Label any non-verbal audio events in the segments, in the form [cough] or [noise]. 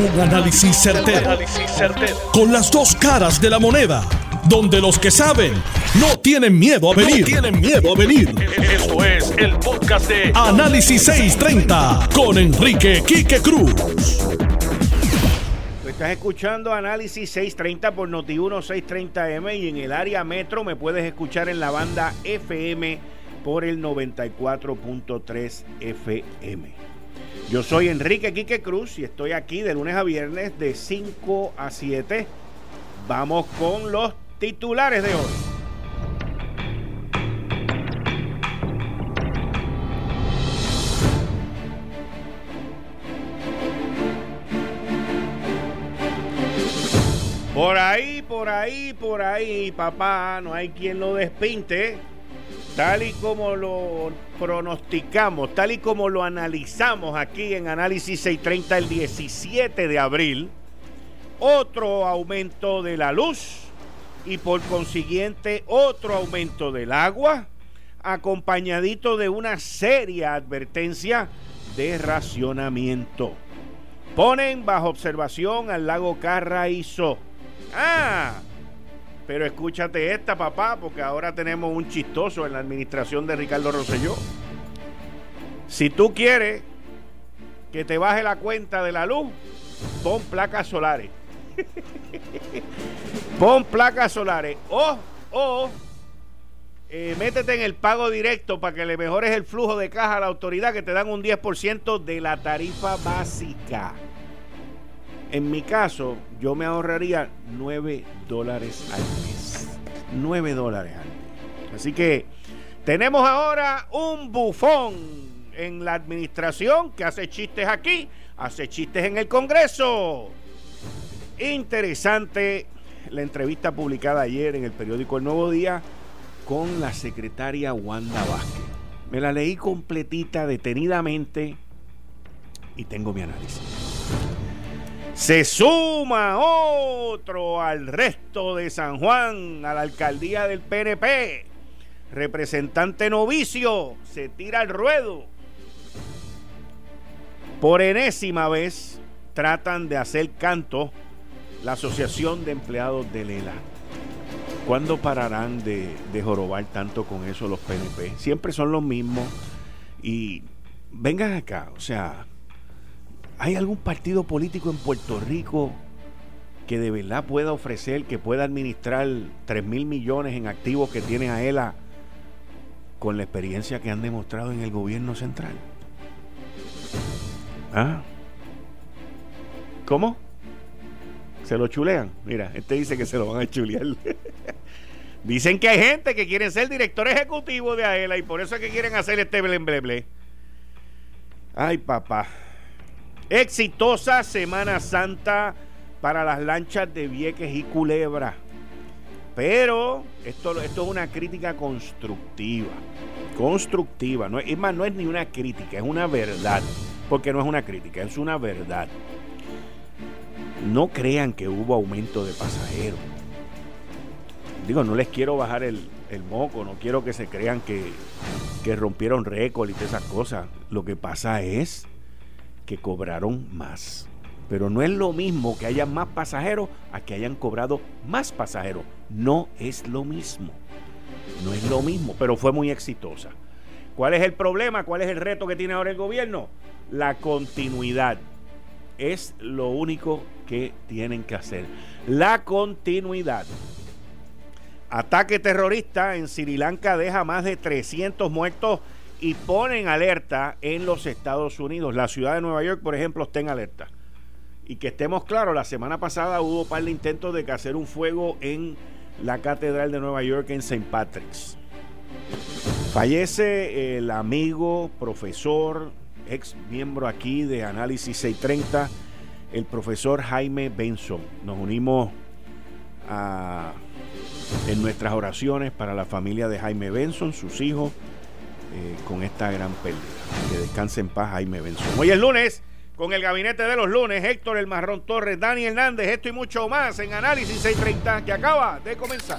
Un análisis certero, Con las dos caras de la moneda. Donde los que saben no tienen miedo a venir. tienen miedo a venir. Esto es el podcast de Análisis 630 con Enrique Quique Cruz. Estás escuchando Análisis 630 por Noti1 630M y en el área metro me puedes escuchar en la banda FM por el 94.3 FM. Yo soy Enrique Quique Cruz y estoy aquí de lunes a viernes de 5 a 7. Vamos con los titulares de hoy. Por ahí, por ahí, por ahí, papá, no hay quien lo despinte Tal y como lo pronosticamos, tal y como lo analizamos aquí en Análisis 630 el 17 de abril, otro aumento de la luz y por consiguiente otro aumento del agua, acompañadito de una seria advertencia de racionamiento. Ponen bajo observación al lago Carraízo. Ah, pero escúchate esta, papá, porque ahora tenemos un chistoso en la administración de Ricardo Rosselló. Si tú quieres que te baje la cuenta de la luz, pon placas solares. [laughs] pon placas solares. O, o, eh, métete en el pago directo para que le mejores el flujo de caja a la autoridad que te dan un 10% de la tarifa básica. En mi caso, yo me ahorraría 9 dólares al mes. 9 dólares al mes. Así que tenemos ahora un bufón en la administración que hace chistes aquí, hace chistes en el Congreso. Interesante la entrevista publicada ayer en el periódico El Nuevo Día con la secretaria Wanda Vázquez. Me la leí completita, detenidamente y tengo mi análisis. Se suma otro al resto de San Juan, a la alcaldía del PNP. Representante novicio se tira al ruedo. Por enésima vez tratan de hacer canto la Asociación de Empleados de Lela. ¿Cuándo pararán de, de, jorobar tanto con eso los PNP? Siempre son los mismos. Y vengan acá, o sea, ¿Hay algún partido político en Puerto Rico que de verdad pueda ofrecer, que pueda administrar 3 mil millones en activos que tiene a ELA con la experiencia que han demostrado en el gobierno central? ¿Ah? ¿Cómo? ¿Se lo chulean? Mira, este dice que se lo van a chulear. [laughs] Dicen que hay gente que quiere ser director ejecutivo de AELA y por eso es que quieren hacer este blemble. Ay, papá. Exitosa Semana Santa para las lanchas de Vieques y Culebra. Pero esto, esto es una crítica constructiva. Constructiva. No es, más, no es ni una crítica, es una verdad. Porque no es una crítica, es una verdad. No crean que hubo aumento de pasajeros. Digo, no les quiero bajar el, moco, no quiero que se crean que, que rompieron récord y todas esas cosas. Lo que pasa es que cobraron más. Pero no es lo mismo que haya más pasajeros a que hayan cobrado más pasajeros. No es lo mismo. No es lo mismo, pero fue muy exitosa. ¿Cuál es el problema? ¿Cuál es el reto que tiene ahora el gobierno? La continuidad. Es lo único que tienen que hacer. La continuidad. Ataque terrorista en Sri Lanka deja más de 300 muertos y ponen alerta en los Estados Unidos. La ciudad de Nueva York, por ejemplo, está en alerta. Y que estemos claros, la semana pasada hubo un par de intentos de hacer un fuego en la Catedral de Nueva York en St. Patrick's. Fallece el amigo, profesor, ex miembro aquí de Análisis 630, el profesor Jaime Benson. Nos unimos en nuestras oraciones para la familia de Jaime Benson, sus hijos, eh, con esta gran pérdida. Que descanse en paz Jaime Benson. Hoy es lunes, con el gabinete de los lunes, Héctor El Marrón Torres, Dani Hernández, esto y mucho más en Análisis 630 que acaba de comenzar.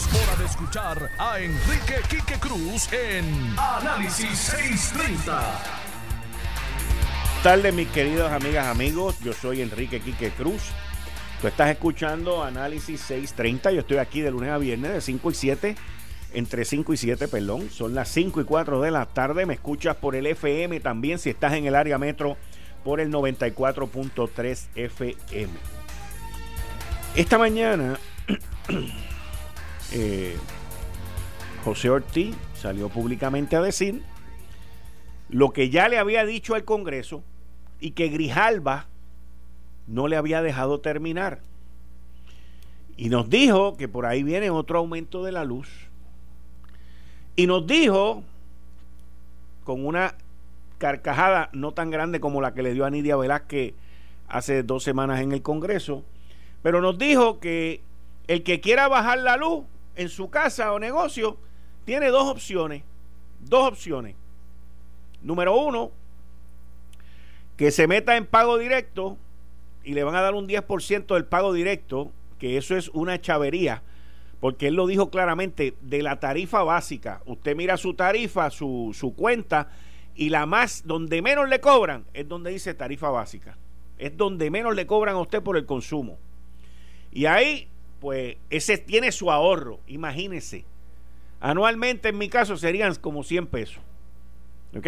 hora de escuchar a Enrique Quique Cruz en Análisis 630. Tarde, mis queridos amigas, amigos. Yo soy Enrique Quique Cruz. Tú estás escuchando Análisis 630. Yo estoy aquí de lunes a viernes de 5 y 7 entre 5 y 7, perdón. Son las 5 y 4 de la tarde. Me escuchas por el FM también si estás en el área metro por el 94.3 FM. Esta mañana [clears throat] eh, José Ortiz salió públicamente a decir lo que ya le había dicho al Congreso y que Grijalba no le había dejado terminar. Y nos dijo que por ahí viene otro aumento de la luz y nos dijo, con una carcajada no tan grande como la que le dio a Nidia Velázquez hace dos semanas en el Congreso, pero nos dijo que el que quiera bajar la luz en su casa o negocio tiene dos opciones. Dos opciones. Número uno, que se meta en pago directo y le van a dar un 10% del pago directo, que eso es una chavería porque él lo dijo claramente, de la tarifa básica. Usted mira su tarifa, su, su cuenta, y la más, donde menos le cobran, es donde dice tarifa básica. Es donde menos le cobran a usted por el consumo. Y ahí, pues, ese tiene su ahorro, imagínese. Anualmente, en mi caso, serían como 100 pesos. ¿Ok?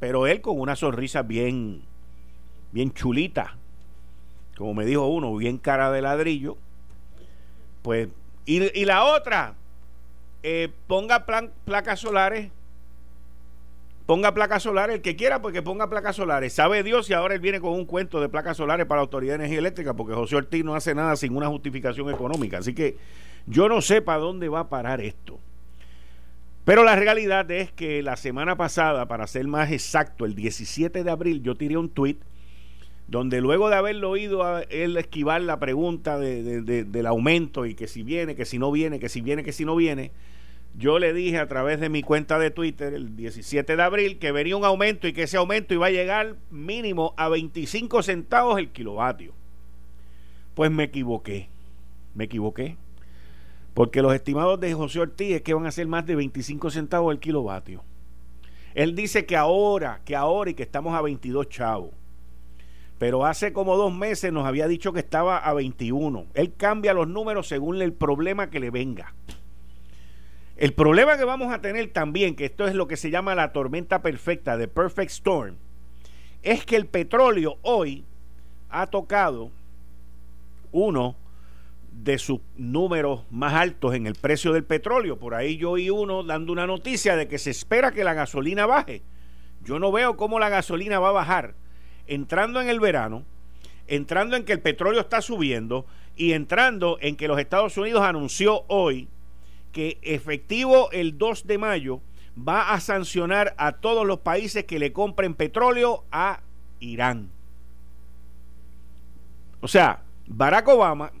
Pero él con una sonrisa bien, bien chulita, como me dijo uno, bien cara de ladrillo, pues y, la otra, eh, ponga placas solares. Ponga placas solares, el que quiera, porque ponga placas solares. Sabe Dios si ahora él viene con un cuento de placas solares para la Autoridad de Energía Eléctrica, porque José Ortiz no hace nada sin una justificación económica. Así que yo no sé para dónde va a parar esto. Pero la realidad es que la semana pasada, para ser más exacto, el 17 de abril, yo tiré un tweet donde luego de haberlo oído a él esquivar la pregunta del aumento y que si viene, que si no viene, que si viene, que si no viene, yo le dije a través de mi cuenta de Twitter el 17 de abril que venía un aumento y que ese aumento iba a llegar mínimo a 25 centavos el kilovatio. Pues me equivoqué, me equivoqué. Porque los estimados de José Ortiz es que van a ser más de 25 centavos el kilovatio. Él dice que ahora, que ahora y que estamos a 22 chavos pero hace como dos meses nos había dicho que estaba a 21. Él cambia los números según el problema que le venga. El problema que vamos a tener también, que esto es lo que se llama la tormenta perfecta, de Perfect Storm, es que el petróleo hoy ha tocado uno de sus números más altos en el precio del petróleo. Por ahí yo oí uno dando una noticia de que se espera que la gasolina baje. Yo no veo cómo la gasolina va a bajar entrando en el verano, entrando en que el petróleo está subiendo y entrando en que los Estados Unidos anunció hoy que efectivo el 2 de mayo va a sancionar a todos los países que le compren petróleo a Irán. O sea, Barack Obama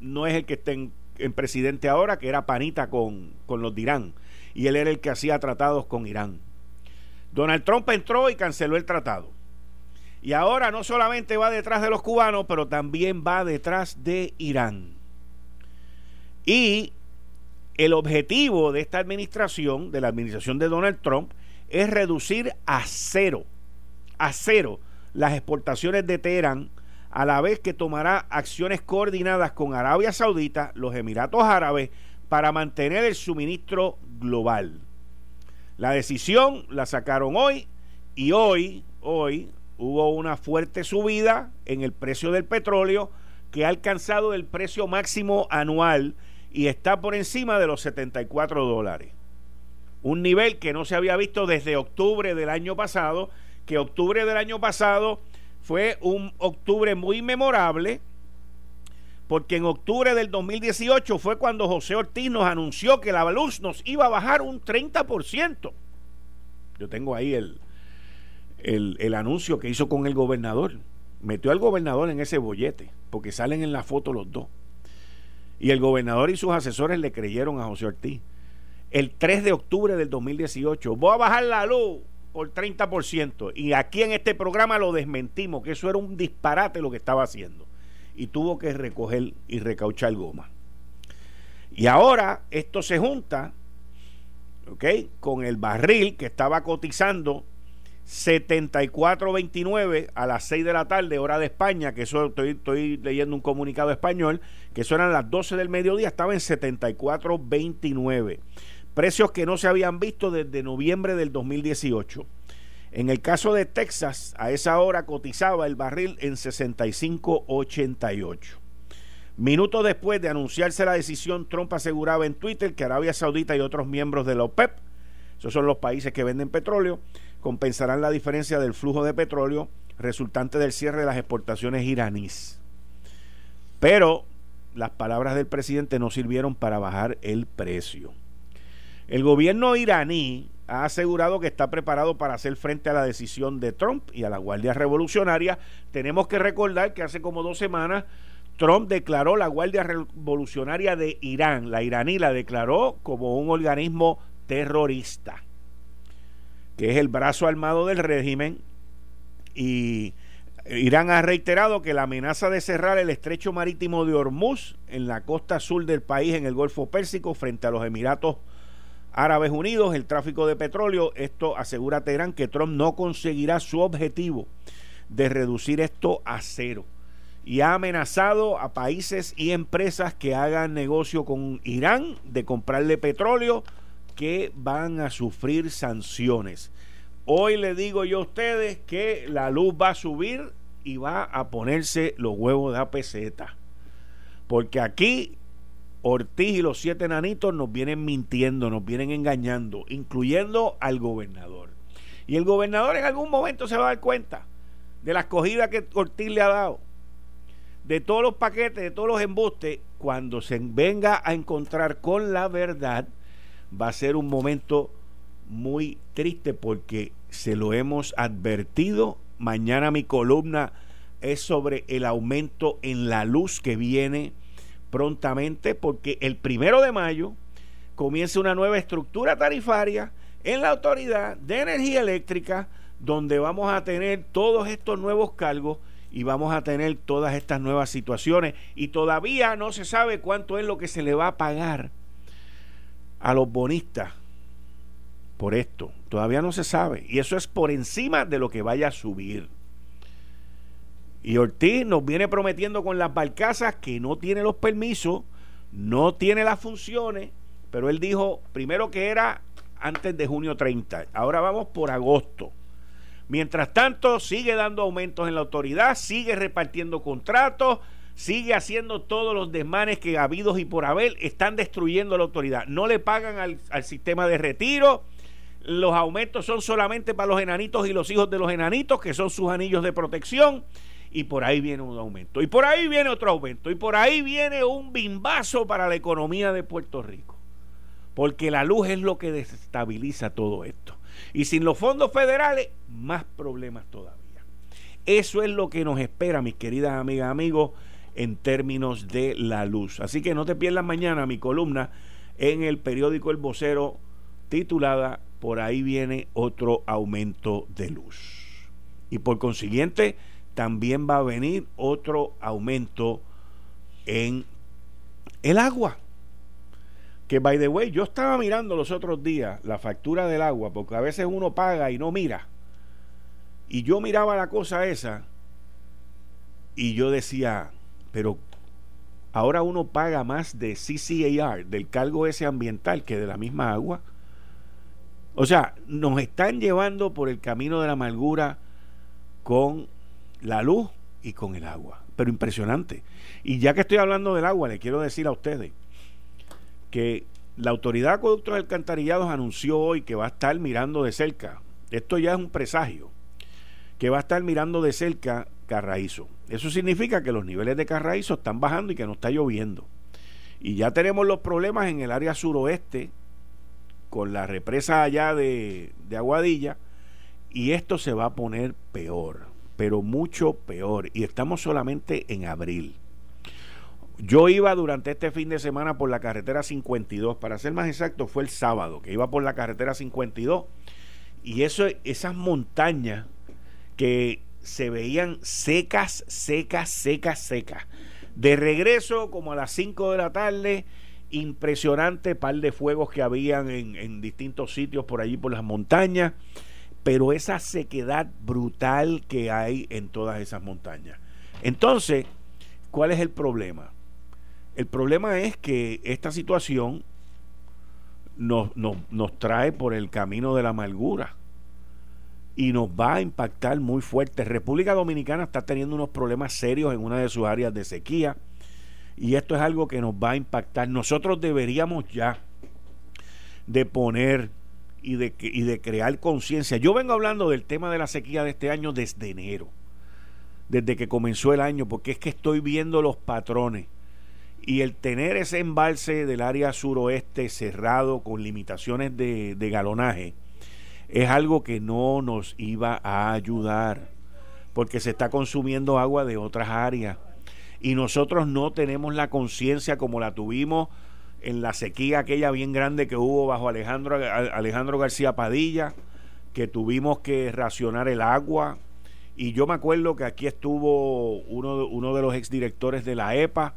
no es el que está en, presidente ahora, que era panita con, con los de Irán, y él era el que hacía tratados con Irán. Donald Trump entró y canceló el tratado. Y ahora no solamente va detrás de los cubanos, pero también va detrás de Irán. Y el objetivo de esta administración, de la administración de Donald Trump, es reducir a cero, a cero, las exportaciones de Teherán, a la vez que tomará acciones coordinadas con Arabia Saudita, los Emiratos Árabes, para mantener el suministro global. La decisión la sacaron hoy y hoy, hoy, hubo una fuerte subida en el precio del petróleo que ha alcanzado el precio máximo anual y está por encima de los 74 dólares. Un nivel que no se había visto desde octubre del año pasado, que octubre del año pasado fue un octubre muy memorable porque en octubre del 2018 fue cuando José Ortiz nos anunció que la luz nos iba a bajar un 30%. Yo tengo ahí el, el, el anuncio que hizo con el gobernador. Metió al gobernador en ese bollete, porque salen en la foto los dos. Y el gobernador y sus asesores le creyeron a José Ortiz. El 3 de octubre del 2018, voy a bajar la luz por 30%. Y aquí en este programa lo desmentimos, que eso era un disparate lo que estaba haciendo. Y tuvo que recoger y recauchar goma. Y ahora esto se junta, ¿ok? Con el barril que estaba cotizando 74.29 a las 6 de la tarde, hora de España, que eso estoy, leyendo un comunicado español, que eso eran las 12 del mediodía, estaba en 74.29. Precios que no se habían visto desde noviembre del 2018. En el caso de Texas, a esa hora cotizaba el barril en 65.88. Minutos después de anunciarse la decisión, Trump aseguraba en Twitter que Arabia Saudita y otros miembros de la OPEP, esos son los países que venden petróleo, compensarán la diferencia del flujo de petróleo resultante del cierre de las exportaciones iraníes. Pero las palabras del presidente no sirvieron para bajar el precio. El gobierno iraní ha asegurado que está preparado para hacer frente a la decisión de Trump y a la Guardia Revolucionaria. Tenemos que recordar que hace como dos semanas Trump declaró la Guardia Revolucionaria de Irán, la iraní la declaró como un organismo terrorista que es el brazo armado del régimen, y Irán ha reiterado que la amenaza de cerrar el estrecho marítimo de Hormuz en la costa sur del país, en el Golfo Pérsico, frente a los Emiratos Árabes Unidos, el tráfico de petróleo, esto asegura Teherán que Trump no conseguirá su objetivo de reducir esto a cero. Y ha amenazado a países y empresas que hagan negocio con Irán de comprarle petróleo que van a sufrir sanciones. Hoy le digo yo a ustedes que la luz va a subir y va a ponerse los huevos de peseta. Porque aquí Ortiz y los siete nanitos nos vienen mintiendo, nos vienen engañando, incluyendo al gobernador. Y el gobernador en algún momento se va a dar cuenta de la escogida que Ortiz le ha dado, de todos los paquetes, de todos los embustes, cuando se venga a encontrar con la verdad va a ser un momento muy triste porque se lo hemos advertido. Mañana mi columna es sobre el aumento en la luz que viene prontamente porque el primero de mayo comienza una nueva estructura tarifaria en la Autoridad de Energía Eléctrica donde vamos a tener todos estos nuevos cargos y vamos a tener todas estas nuevas situaciones y todavía no se sabe cuánto es lo que se le va a pagar a los bonistas por esto. Todavía no se sabe. Y eso es por encima de lo que vaya a subir. Y Ortiz nos viene prometiendo con las barcazas que no tiene los permisos, no tiene las funciones, pero él dijo primero que era antes de junio 30. Ahora vamos por agosto. Mientras tanto, sigue dando aumentos en la autoridad, sigue repartiendo contratos, sigue haciendo todos los desmanes que habidos y por haber están destruyendo la autoridad. No le pagan al, sistema de retiro. Los aumentos son solamente para los enanitos y los hijos de los enanitos, que son sus anillos de protección. Y por ahí viene un aumento. Y por ahí viene otro aumento. Y por ahí viene un bimbazo para la economía de Puerto Rico. Porque la luz es lo que desestabiliza todo esto. Y sin los fondos federales, más problemas todavía. Eso es lo que nos espera, mis queridas amigas, amigos en términos de la luz. Así que no te pierdas mañana mi columna en el periódico El Vocero titulada Por ahí viene otro aumento de luz. Y por consiguiente también va a venir otro aumento en el agua. Que by the way, yo estaba mirando los otros días la factura del agua, porque a veces uno paga y no mira. Y yo miraba la cosa esa y yo decía, pero ahora uno paga más de CCAR, del cargo ese ambiental, que de la misma agua. O sea, nos están llevando por el camino de la amargura con la luz y con el agua. Pero impresionante. Y ya que estoy hablando del agua, le quiero decir a ustedes que la Autoridad de Acueductos Alcantarillados anunció hoy que va a estar mirando de cerca. Esto ya es un presagio que va a estar mirando de cerca Carraízo. Eso significa que los niveles de Carraízo están bajando y que no está lloviendo. Y ya tenemos los problemas en el área suroeste con la represa allá de, de Aguadilla y esto se va a poner peor, pero mucho peor. Y estamos solamente en abril. Yo iba durante este fin de semana por la carretera 52, para ser más exacto, fue el sábado que iba por la carretera 52 y eso, esas montañas que se veían secas, secas, secas, secas. De regreso, como a las 5 de la tarde, impresionante par de fuegos que habían en, en distintos sitios por allí por las montañas, pero esa sequedad brutal que hay en todas esas montañas. Entonces, ¿cuál es el problema? El problema es que esta situación nos, nos, trae por el camino de la amargura y nos va a impactar muy fuerte. República Dominicana está teniendo unos problemas serios en una de sus áreas de sequía y esto es algo que nos va a impactar. Nosotros deberíamos ya de poner y de, y de crear conciencia. Yo vengo hablando del tema de la sequía de este año desde enero, desde que comenzó el año, porque es que estoy viendo los patrones y el tener ese embalse del área suroeste cerrado con limitaciones de, de galonaje es algo que no nos iba a ayudar porque se está consumiendo agua de otras áreas y nosotros no tenemos la conciencia como la tuvimos en la sequía aquella bien grande que hubo bajo Alejandro, Alejandro García Padilla, que tuvimos que racionar el agua. Y yo me acuerdo que aquí estuvo uno, uno de los exdirectores de la EPA,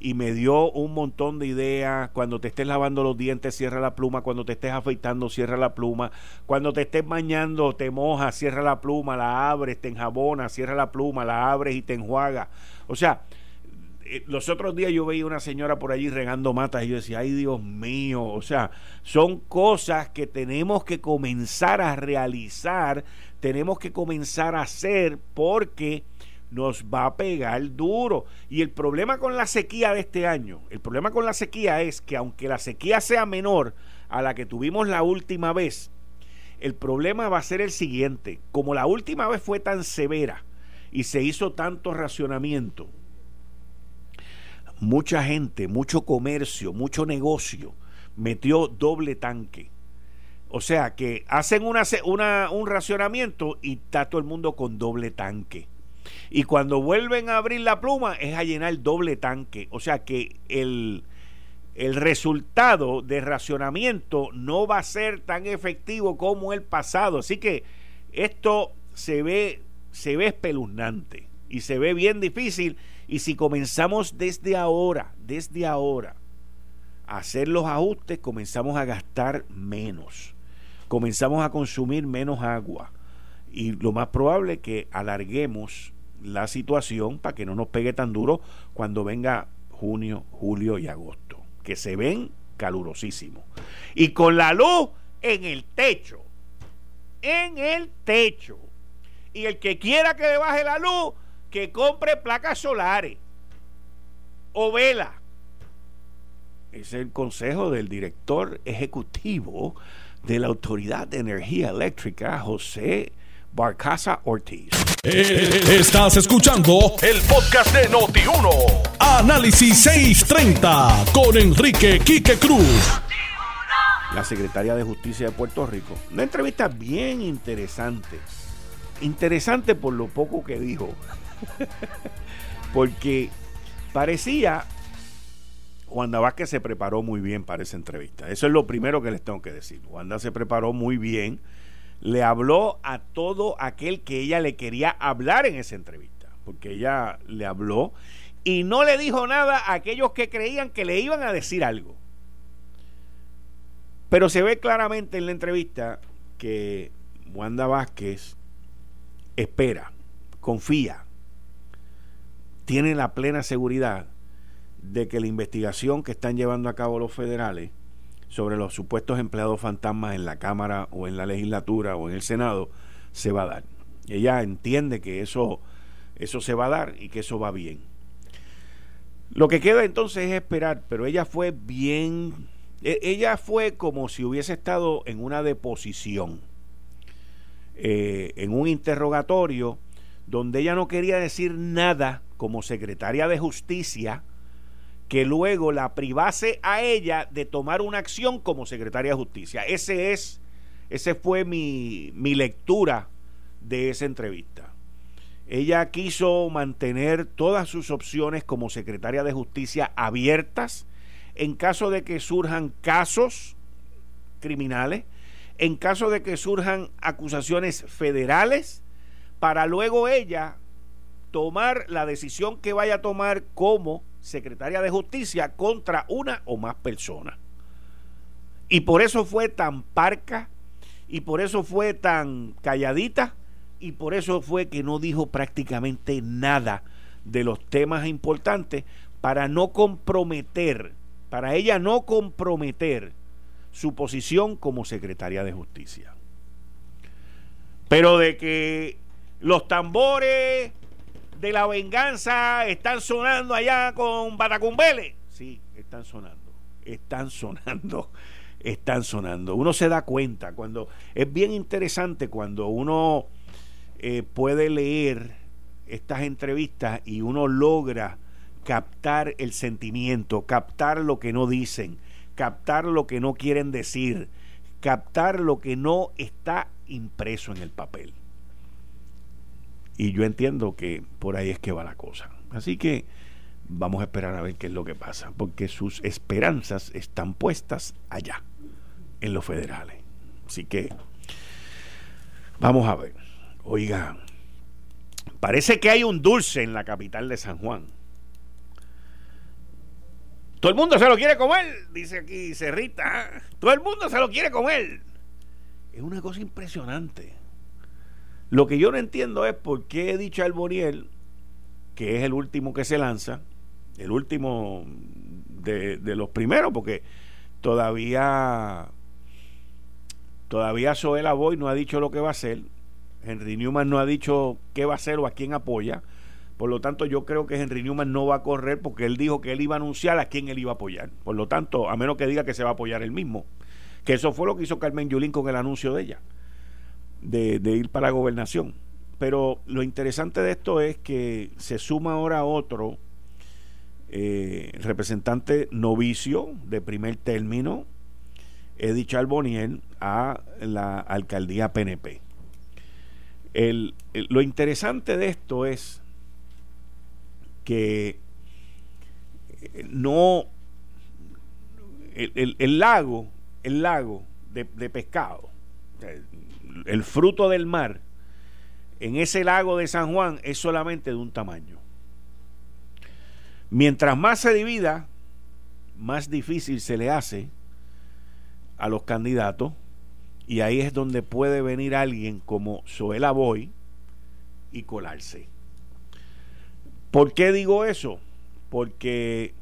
y me dio un montón de ideas. Cuando te estés lavando los dientes, cierra la pluma. Cuando te estés afeitando, cierra la pluma. Cuando te estés bañando, te mojas, cierra la pluma, la abres, te enjabona, cierra la pluma, la abres y te enjuaga. O sea, eh, los otros días yo veía una señora por allí regando matas y yo decía, ay Dios mío, o sea, son cosas que tenemos que comenzar a realizar, tenemos que comenzar a hacer porque nos va a pegar duro. Y el problema con la sequía de este año, el problema con la sequía es que aunque la sequía sea menor a la que tuvimos la última vez, el problema va a ser el siguiente. Como la última vez fue tan severa y se hizo tanto racionamiento, mucha gente, mucho comercio, mucho negocio metió doble tanque. O sea que hacen una, un racionamiento y está todo el mundo con doble tanque. Y cuando vuelven a abrir la pluma es a llenar doble tanque. O sea que el, el resultado de racionamiento no va a ser tan efectivo como el pasado. Así que esto se ve, se ve espeluznante y se ve bien difícil. Y si comenzamos desde ahora, desde ahora, a hacer los ajustes, comenzamos a gastar menos. Comenzamos a consumir menos agua. Y lo más probable es que alarguemos la situación para que no nos pegue tan duro cuando venga junio, julio y agosto, que se ven calurosísimos. Y con la luz en el techo, en el techo. Y el que quiera que le baje la luz, que compre placas solares o vela. Es el consejo del director ejecutivo de la Autoridad de Energía Eléctrica, José Barcaza Ortiz. Eh, estás escuchando el podcast de Noti1. Análisis 630 con Enrique Quique Cruz. La secretaria de Justicia de Puerto Rico. Una entrevista bien interesante. Interesante por lo poco que dijo. [laughs] Porque parecía Wanda Vázquez se preparó muy bien para esa entrevista. Eso es lo primero que les tengo que decir. Wanda se preparó muy bien le habló a todo aquel que ella le quería hablar en esa entrevista, porque ella le habló y no le dijo nada a aquellos que creían que le iban a decir algo. Pero se ve claramente en la entrevista que Wanda Vázquez espera, confía, tiene la plena seguridad de que la investigación que están llevando a cabo los federales sobre los supuestos empleados fantasmas en la Cámara o en la legislatura o en el Senado se va a dar. Ella entiende que eso, eso se va a dar y que eso va bien. Lo que queda entonces es esperar, pero ella fue bien, e, ella fue como si hubiese estado en una deposición. eh, en un interrogatorio donde ella no quería decir nada como secretaria de justicia que luego la privase a ella de tomar una acción como secretaria de justicia. Ese es, ese fue mi, mi lectura de esa entrevista. Ella quiso mantener todas sus opciones como secretaria de justicia abiertas en caso de que surjan casos criminales, en caso de que surjan acusaciones federales, para luego ella tomar la decisión que vaya a tomar como secretaria de justicia contra una o más personas. Y por eso fue tan parca y por eso fue tan calladita y por eso fue que no dijo prácticamente nada de los temas importantes para no comprometer, para ella no comprometer su posición como secretaria de justicia. Pero de que los tambores de la venganza están sonando allá con Batacumbele. Sí, están sonando, están sonando, [laughs] están sonando. Uno se da cuenta cuando es bien interesante cuando uno eh, puede leer estas entrevistas y uno logra captar el sentimiento, captar lo que no dicen, captar lo que no quieren decir, captar lo que no está impreso en el papel. Y yo entiendo que por ahí es que va la cosa. Así que vamos a esperar a ver qué es lo que pasa, porque sus esperanzas están puestas allá, en los federales. Así que vamos a ver. Oiga, parece que hay un dulce en la capital de San Juan. Todo el mundo se lo quiere comer, dice aquí Cerrita. Todo el mundo se lo quiere comer. Es una cosa impresionante. Lo que yo no entiendo es por qué he dicho al Boniel, que es el último que se lanza, el último de, los primeros, porque todavía todavía Soela Boy no ha dicho lo que va a hacer, Henry Newman no ha dicho qué va a hacer o a quién apoya, por lo tanto yo creo que Henry Newman no va a correr porque él dijo que él iba a anunciar a quién él iba a apoyar, por lo tanto, a menos que diga que se va a apoyar él mismo, que eso fue lo que hizo Carmen Yulín con el anuncio de ella de, ir para la gobernación. Pero lo interesante de esto es que se suma ahora otro eh, representante novicio de primer término, Eddie Charboniel, a la alcaldía PNP. El, lo interesante de esto es que eh, no el, el, lago el lago de, de pescado el fruto del mar en ese lago de San Juan es solamente de un tamaño. Mientras más se divida, más difícil se le hace a los candidatos y ahí es donde puede venir alguien como Zoela Boy y colarse. ¿Por qué digo eso? Porque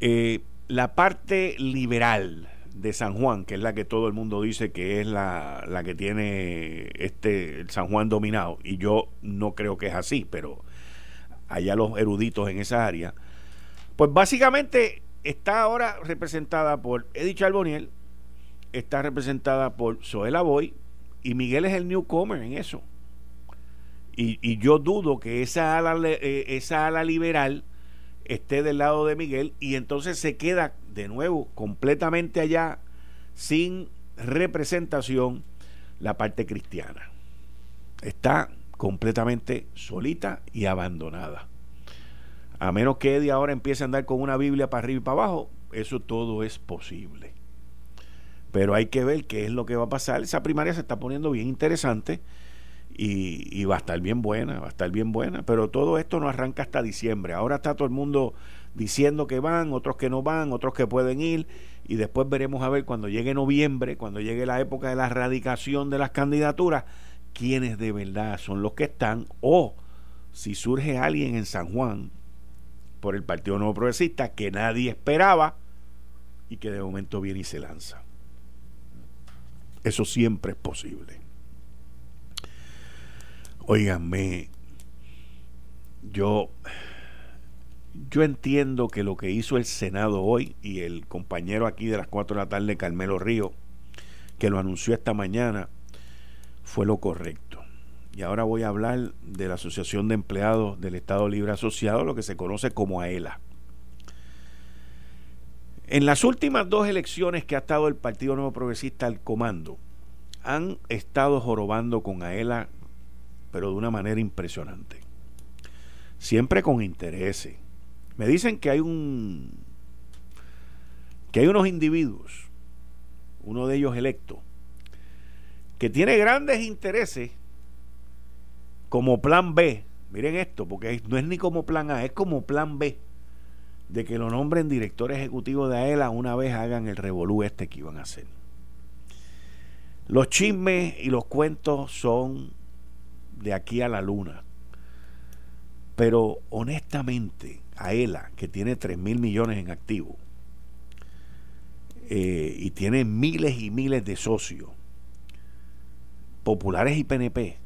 eh, la parte liberal de San Juan, que es la que todo el mundo dice que es la, la que tiene este San Juan dominado, y yo no creo que es así, pero allá los eruditos en esa área, pues básicamente está ahora representada por Eddie Charboniel, está representada por Zoela Boy, y Miguel es el newcomer en eso. Y, y yo dudo que esa ala, eh, esa ala liberal esté del lado de Miguel y entonces se queda de nuevo completamente allá sin representación la parte cristiana. Está completamente solita y abandonada. A menos que Eddie ahora empiece a andar con una Biblia para arriba y para abajo, eso todo es posible. Pero hay que ver qué es lo que va a pasar. Esa primaria se está poniendo bien interesante y, va a estar bien buena, va a estar bien buena, pero todo esto no arranca hasta diciembre. Ahora está todo el mundo diciendo que van, otros que no van, otros que pueden ir, y después veremos a ver cuando llegue noviembre, cuando llegue la época de la erradicación de las candidaturas, quiénes de verdad son los que están, o si surge alguien en San Juan por el Partido Nuevo Progresista que nadie esperaba y que de momento viene y se lanza. Eso siempre es posible. Óiganme, yo, yo entiendo que lo que hizo el Senado hoy y el compañero aquí de las 4 de la tarde, Carmelo Río, que lo anunció esta mañana, fue lo correcto. Y ahora voy a hablar de la Asociación de Empleados del Estado Libre Asociado, lo que se conoce como AELA. En las últimas dos elecciones que ha estado el Partido Nuevo Progresista al comando, han estado jorobando con AELA, pero de una manera impresionante. Siempre con intereses. Me dicen que hay un que hay unos individuos, uno de ellos electo, que tiene grandes intereses como plan B. Miren esto, porque no es ni como plan A, es como plan B de que lo nombren director ejecutivo de AELA una vez hagan el revolú este que iban a hacer. Los chismes y los cuentos son de aquí a la luna. Pero honestamente, AELA, que tiene 3 mil millones en activo eh, y tiene miles y miles de socios, populares y PNP,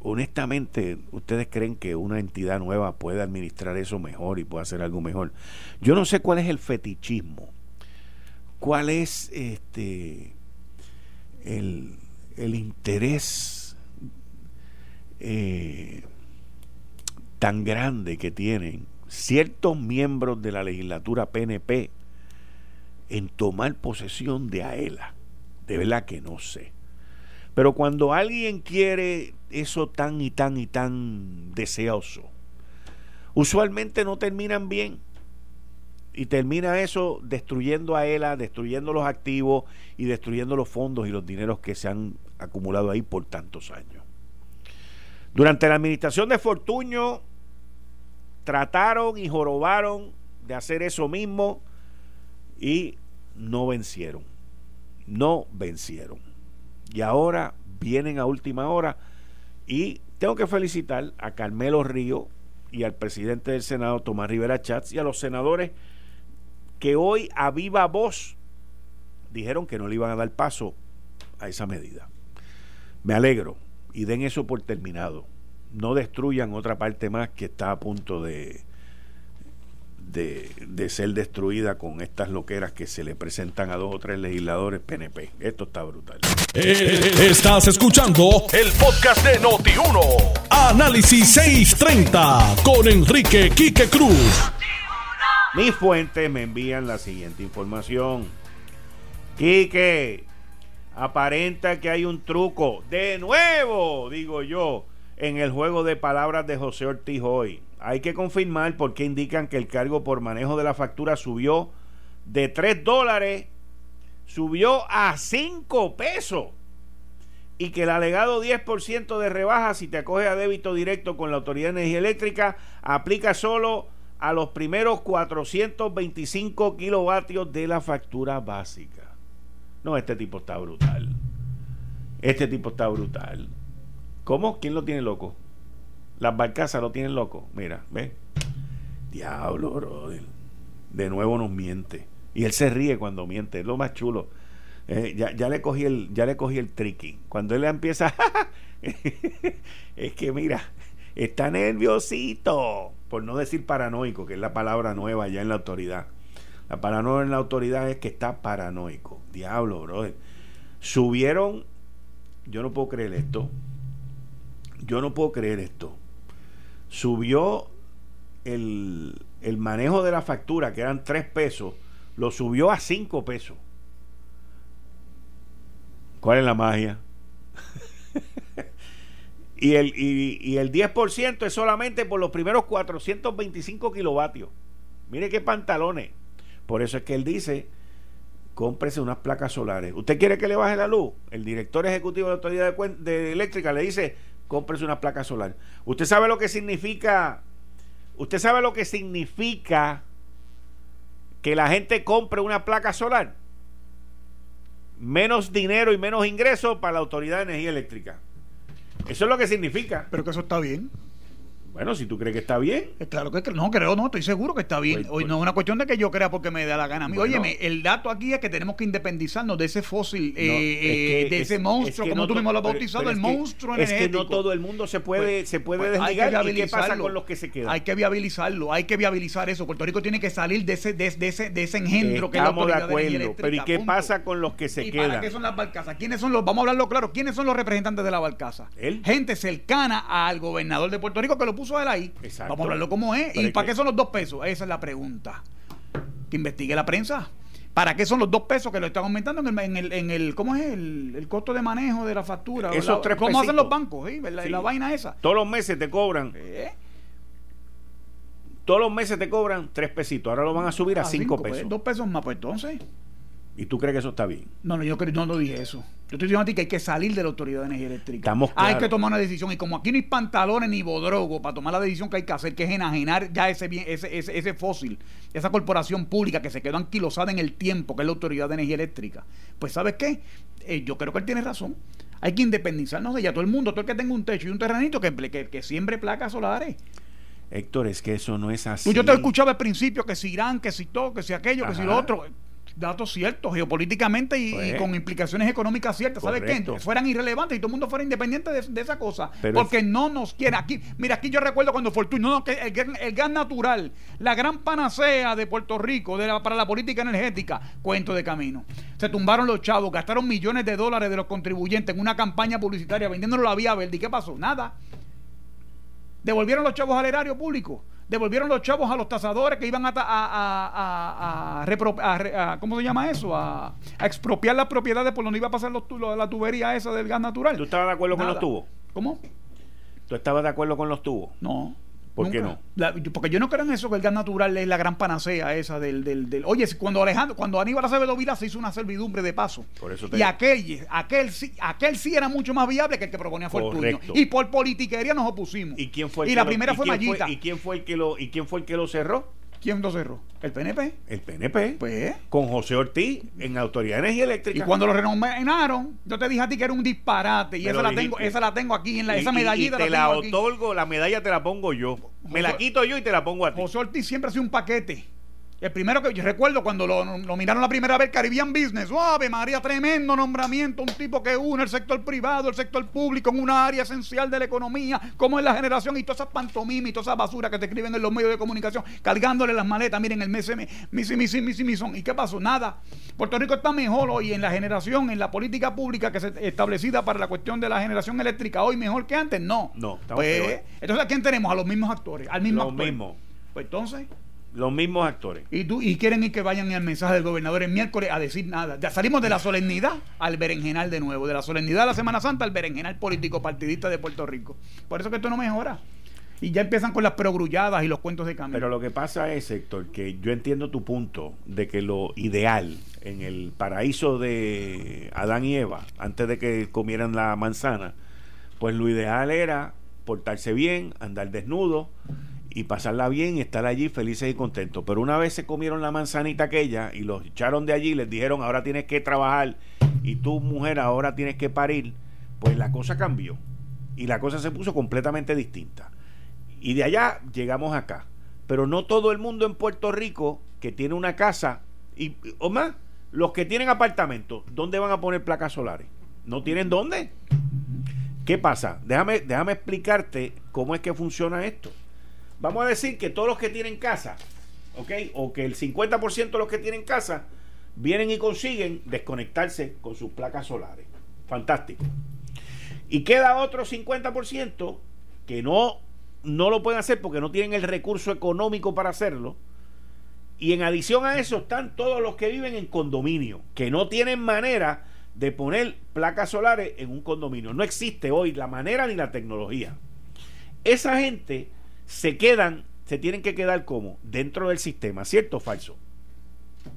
honestamente, ¿ustedes creen que una entidad nueva puede administrar eso mejor y puede hacer algo mejor? Yo no sé cuál es el fetichismo, cuál es este el, interés eh, tan grande que tienen ciertos miembros de la legislatura PNP en tomar posesión de AELA. De verdad que no sé. Pero cuando alguien quiere eso tan y tan y tan deseoso, usualmente no terminan bien. Y termina eso destruyendo a ELA, destruyendo los activos y destruyendo los fondos y los dineros que se han acumulado ahí por tantos años. Durante la administración de Fortuño trataron y jorobaron de hacer eso mismo y no vencieron. No vencieron y ahora vienen a última hora y tengo que felicitar a Carmelo Río y al presidente del Senado, Tomás Rivera Chats, y a los senadores que hoy a viva voz dijeron que no le iban a dar paso a esa medida. Me alegro y den eso por terminado. No destruyan otra parte más que está a punto de, de, ser destruida con estas loqueras que se le presentan a dos o tres legisladores PNP. Esto está brutal. Eh, estás escuchando el podcast de Noti1. Análisis 630 con Enrique Quique Cruz. Mis fuentes me envían la siguiente información. Quique, aparenta que hay un truco, de nuevo, digo yo, en el juego de palabras de José Ortiz hoy hay que confirmar porque indican que el cargo por manejo de la factura subió de 3 dólares, subió a 5 pesos. Y que el alegado 10% de rebaja si te acoge a débito directo con la Autoridad de Energía Eléctrica aplica solo a los primeros 425 kilovatios de la factura básica. No, este tipo está brutal. Este tipo está brutal. ¿Cómo? ¿Quién lo tiene loco? Las barcazas lo tienen loco. Mira, ve. Diablo, brother. De nuevo nos miente. Y él se ríe cuando miente. Es lo más chulo. Eh, ya, ya, le cogí el, ya le cogí el tricky. Cuando él empieza, [laughs] es que mira, está nerviosito. Por no decir paranoico, que es la palabra nueva ya en la autoridad. La paranoia en la autoridad es que está paranoico. Diablo, brother. Subieron, yo no puedo creer esto. Yo no puedo creer esto subió el, manejo de la factura, que eran 3 pesos, lo subió a 5 pesos. ¿Cuál es la magia? [laughs] y, el, y, y el 10% es solamente por los primeros 425 kilovatios. Mire qué pantalones. Por eso es que él dice, cómprese unas placas solares. ¿Usted quiere que le baje la luz? El director ejecutivo de la Autoridad de, de Eléctrica le dice, cómprese una placa solar. ¿Usted sabe lo que significa? ¿Usted sabe lo que significa que la gente compre una placa solar? Menos dinero y menos ingresos para la Autoridad de Energía Eléctrica. Eso es lo que significa. Pero que eso está bien. Bueno, si tú crees que está bien. Eh, claro que no, creo, no, estoy seguro que está bien. Pues, Hoy no es una cuestión de que yo crea porque me da la gana a mí. Óyeme, el dato aquí es que tenemos que independizarnos de ese fósil, eh, eh, de ese monstruo, como tú mismo lo has bautizado, el monstruo energético. Es que no todo el mundo se puede, pues, se puede pues, desligar. ¿Y qué pasa con los que se quedan? Hay que viabilizarlo, hay que viabilizar eso. Puerto Rico tiene que salir de ese, de, ese, de ese engendro que es la autoridad de acuerdo, Pero ¿y qué pasa con los que se ¿Y quedan? ¿Para qué son las barcazas? ¿Quiénes son los, vamos a hablarlo claro, quiénes son los representantes de la barcaza? Gente cercana al gobernador de Puerto Rico que lo puso él ahí. Exacto. Vamos a hablarlo como es. ¿Y para qué son los dos pesos? Esa es la pregunta. Que investigue la prensa. ¿Para qué son los dos pesos que lo están aumentando en el, en el, ¿cómo es el, costo de manejo de la factura? Esos tres ¿Cómo hacen los bancos? La, vaina esa. Todos los meses te cobran. ¿Eh? Todos los meses te cobran tres pesitos. Ahora lo van a subir a, cinco, pues, pesos. dos pesos más, pues entonces. ¿Y tú crees que eso está bien? No, no, yo no, no dije eso. Yo estoy diciendo a ti que hay que salir de la Autoridad de Energía Eléctrica. Estamos Hay que tomar una decisión. Y como aquí no hay pantalones ni bodrogo para tomar la decisión que hay que hacer, que es enajenar ya ese, ese, ese, fósil, esa corporación pública que se quedó anquilosada en el tiempo, que es la Autoridad de Energía Eléctrica. Pues, ¿sabes qué? Eh, yo creo que él tiene razón. Hay que independizarnos de ella. Todo el mundo, todo el que tenga un techo y un terrenito, que, que, que siembre placas solares. Héctor, es que eso no es así. Yo te escuchaba al principio que si Irán, que si todo, que si aquello, que si lo otro datos ciertos geopolíticamente y, pues, con implicaciones económicas ciertas. ¿Sabes qué? Fueran irrelevantes y todo el mundo fuera independiente de, esa cosa. porque no nos quiere. Aquí, mira, aquí yo recuerdo cuando Fortuny, no, que el, gas natural, la gran panacea de Puerto Rico de para la política energética, cuento de camino. Se tumbaron los chavos, gastaron millones de dólares de los contribuyentes en una campaña publicitaria vendiéndolo la vía verde. ¿Y qué pasó? Nada. Devolvieron los chavos al erario público devolvieron los chavos a los tasadores que iban a, a, a, ¿cómo se llama eso? A, expropiar las propiedades por donde iba a pasar los, la tubería esa del gas natural. ¿Tú estabas de acuerdo con los tubos? ¿Cómo? ¿Tú estabas de acuerdo con los tubos? No. ¿Por qué no? porque yo no creo en eso que el gas natural es la gran panacea esa del... del, oye, cuando Alejandro, cuando Aníbal Acevedo Vila se hizo una servidumbre de paso. Por eso y aquel, aquel, aquel sí era mucho más viable que el que proponía Fortunio. Y por politiquería nos opusimos. ¿Y quién fue Y la primera fue Mayita. ¿Y quién fue el que lo, y quién fue el que lo cerró? ¿Quién lo cerró? ¿El PNP? El PNP. Pues. Con José Ortiz en Autoridad de Energía Eléctrica. Y cuando lo renominaron, yo te dije a ti que era un disparate. Y esa la, tengo, esa la tengo aquí en la, esa medallita. Y te la, otorgo, la medalla te la pongo yo. Me la quito yo y te la pongo a ti. José Ortiz siempre ha sido un paquete. El primero que yo recuerdo cuando lo, miraron la primera vez Caribbean Business, ¡Ave María! Tremendo nombramiento, un tipo que une el sector privado, el sector público en una área esencial de la economía, como es la generación y todas esas pantomimas y toda esa basura que te escriben en los medios de comunicación, cargándole las maletas, miren el mes, misi, misi, misi, misi, ¿Y qué pasó? Nada. Puerto Rico está mejor hoy en la generación, en la política pública que se establecida para la cuestión de la generación eléctrica, hoy mejor que antes, no. No, pues, entonces, ¿a quién tenemos? A los mismos actores, al mismo Los mismos. Pues entonces. Los mismos actores. Y, tú, y quieren ir que vayan al mensaje del gobernador el miércoles a decir nada. Ya salimos de la solemnidad al berenjenal de nuevo. De la solemnidad de la Semana Santa al berenjenal político partidista de Puerto Rico. Por eso que esto no mejora. Y ya empiezan con las progrulladas y los cuentos de cambio. Pero lo que pasa es, Héctor, que yo entiendo tu punto de que lo ideal en el paraíso de Adán y Eva, antes de que comieran la manzana, pues lo ideal era portarse bien, andar desnudo y pasarla bien y estar allí felices y contentos. Pero una vez se comieron la manzanita aquella y los echaron de allí, les dijeron ahora tienes que trabajar y tú mujer ahora tienes que parir, pues la cosa cambió y la cosa se puso completamente distinta. Y de allá llegamos acá. Pero no todo el mundo en Puerto Rico que tiene una casa y o más, los que tienen apartamentos, ¿dónde van a poner placas solares? ¿No tienen dónde? ¿Qué pasa? Déjame, déjame explicarte cómo es que funciona esto. Vamos a decir que todos los que tienen casa, ¿ok? O que el 50% de los que tienen casa vienen y consiguen desconectarse con sus placas solares. Fantástico. Y queda otro 50% que no, no lo pueden hacer porque no tienen el recurso económico para hacerlo. Y en adición a eso están todos los que viven en condominio, que no tienen manera de poner placas solares en un condominio. No existe hoy la manera ni la tecnología. Esa gente se quedan, se tienen que quedar como dentro del sistema, ¿cierto o falso?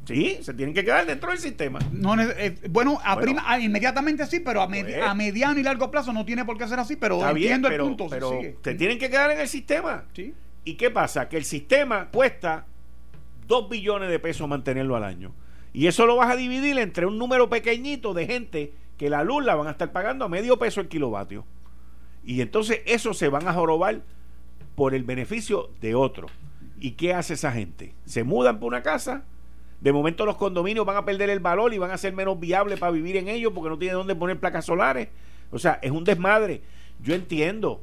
Sí, se tienen que quedar dentro del sistema. No, eh, bueno, a inmediatamente sí, pero a, pues. a, mediano y largo plazo no tiene por qué ser así, pero entiendo el punto. Pero se tienen que quedar en el sistema. Sí. ¿Y qué pasa? Que el sistema cuesta 2 billones de pesos mantenerlo al año. Y eso lo vas a dividir entre un número pequeñito de gente que la luz la van a estar pagando a medio peso el kilovatio. Y entonces eso se van a jorobar por el beneficio de otro. ¿Y qué hace esa gente? ¿Se mudan por una casa? De momento los condominios van a perder el valor y van a ser menos viables para vivir en ellos porque no tienen dónde poner placas solares. O sea, es un desmadre. Yo entiendo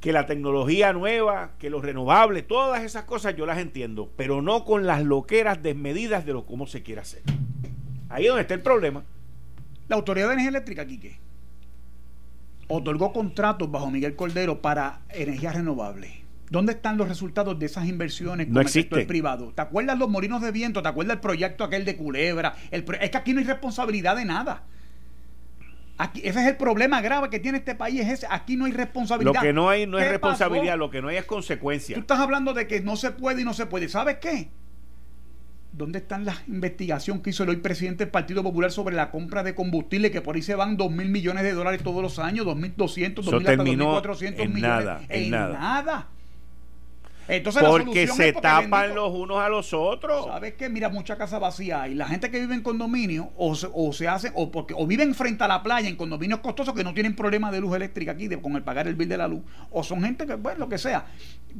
que la tecnología nueva, que los renovables, todas esas cosas yo las entiendo, pero no con las loqueras desmedidas de lo cómo se quiere hacer. Ahí es donde está el problema. La Autoridad de Energía Eléctrica, Quique, otorgó contratos bajo Miguel Cordero para energía renovable. ¿Dónde están los resultados de esas inversiones con el sector privado? ¿Te acuerdas los molinos de viento? ¿Te acuerdas el proyecto aquel de Culebra? es que aquí no hay responsabilidad de nada. Aquí, ese es el problema grave que tiene este país, es ese. Aquí no hay responsabilidad. Lo que no hay no es responsabilidad, lo que no hay es consecuencia. Tú estás hablando de que no se puede y no se puede. ¿Sabes qué? ¿Dónde están las investigaciones que hizo el hoy presidente del Partido Popular sobre la compra de combustible? Que por ahí se van dos mil millones de dólares todos los años, dos mil doscientos, dos mil hasta millones. Nada, en, nada. Entonces, porque se tapan los unos a los otros. ¿Sabes qué? Mira, mucha casa vacía y la gente que vive en condominio o se, o se hace o porque o viven frente a la playa en condominios costosos que no tienen problema de luz eléctrica aquí con el pagar el bill de la luz o son gente que bueno lo que sea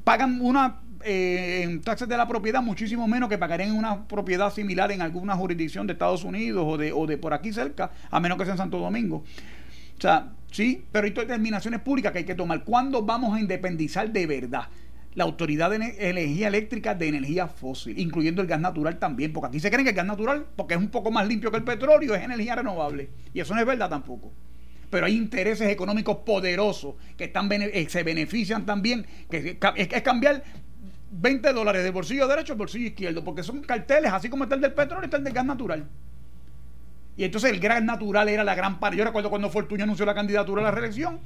pagan una eh, en taxes de la propiedad muchísimo menos que pagarían en una propiedad similar en alguna jurisdicción de Estados Unidos o de, o de por aquí cerca, a menos que sea en Santo Domingo. O sea, sí, pero hay determinaciones públicas que hay que tomar. ¿Cuándo vamos a independizar de verdad? La Autoridad de Energía Eléctrica de Energía Fósil, incluyendo el gas natural también, porque aquí se creen que el gas natural, porque es un poco más limpio que el petróleo, es energía renovable. Y eso no es verdad tampoco. Pero hay intereses económicos poderosos que están eh, se benefician también, que es, cambiar 20 dólares del bolsillo derecho al bolsillo izquierdo, porque son carteles, así como está el del petróleo, está el del gas natural. Y entonces el gas natural era la gran parte. Yo recuerdo cuando Fortuño anunció la candidatura a la reelección.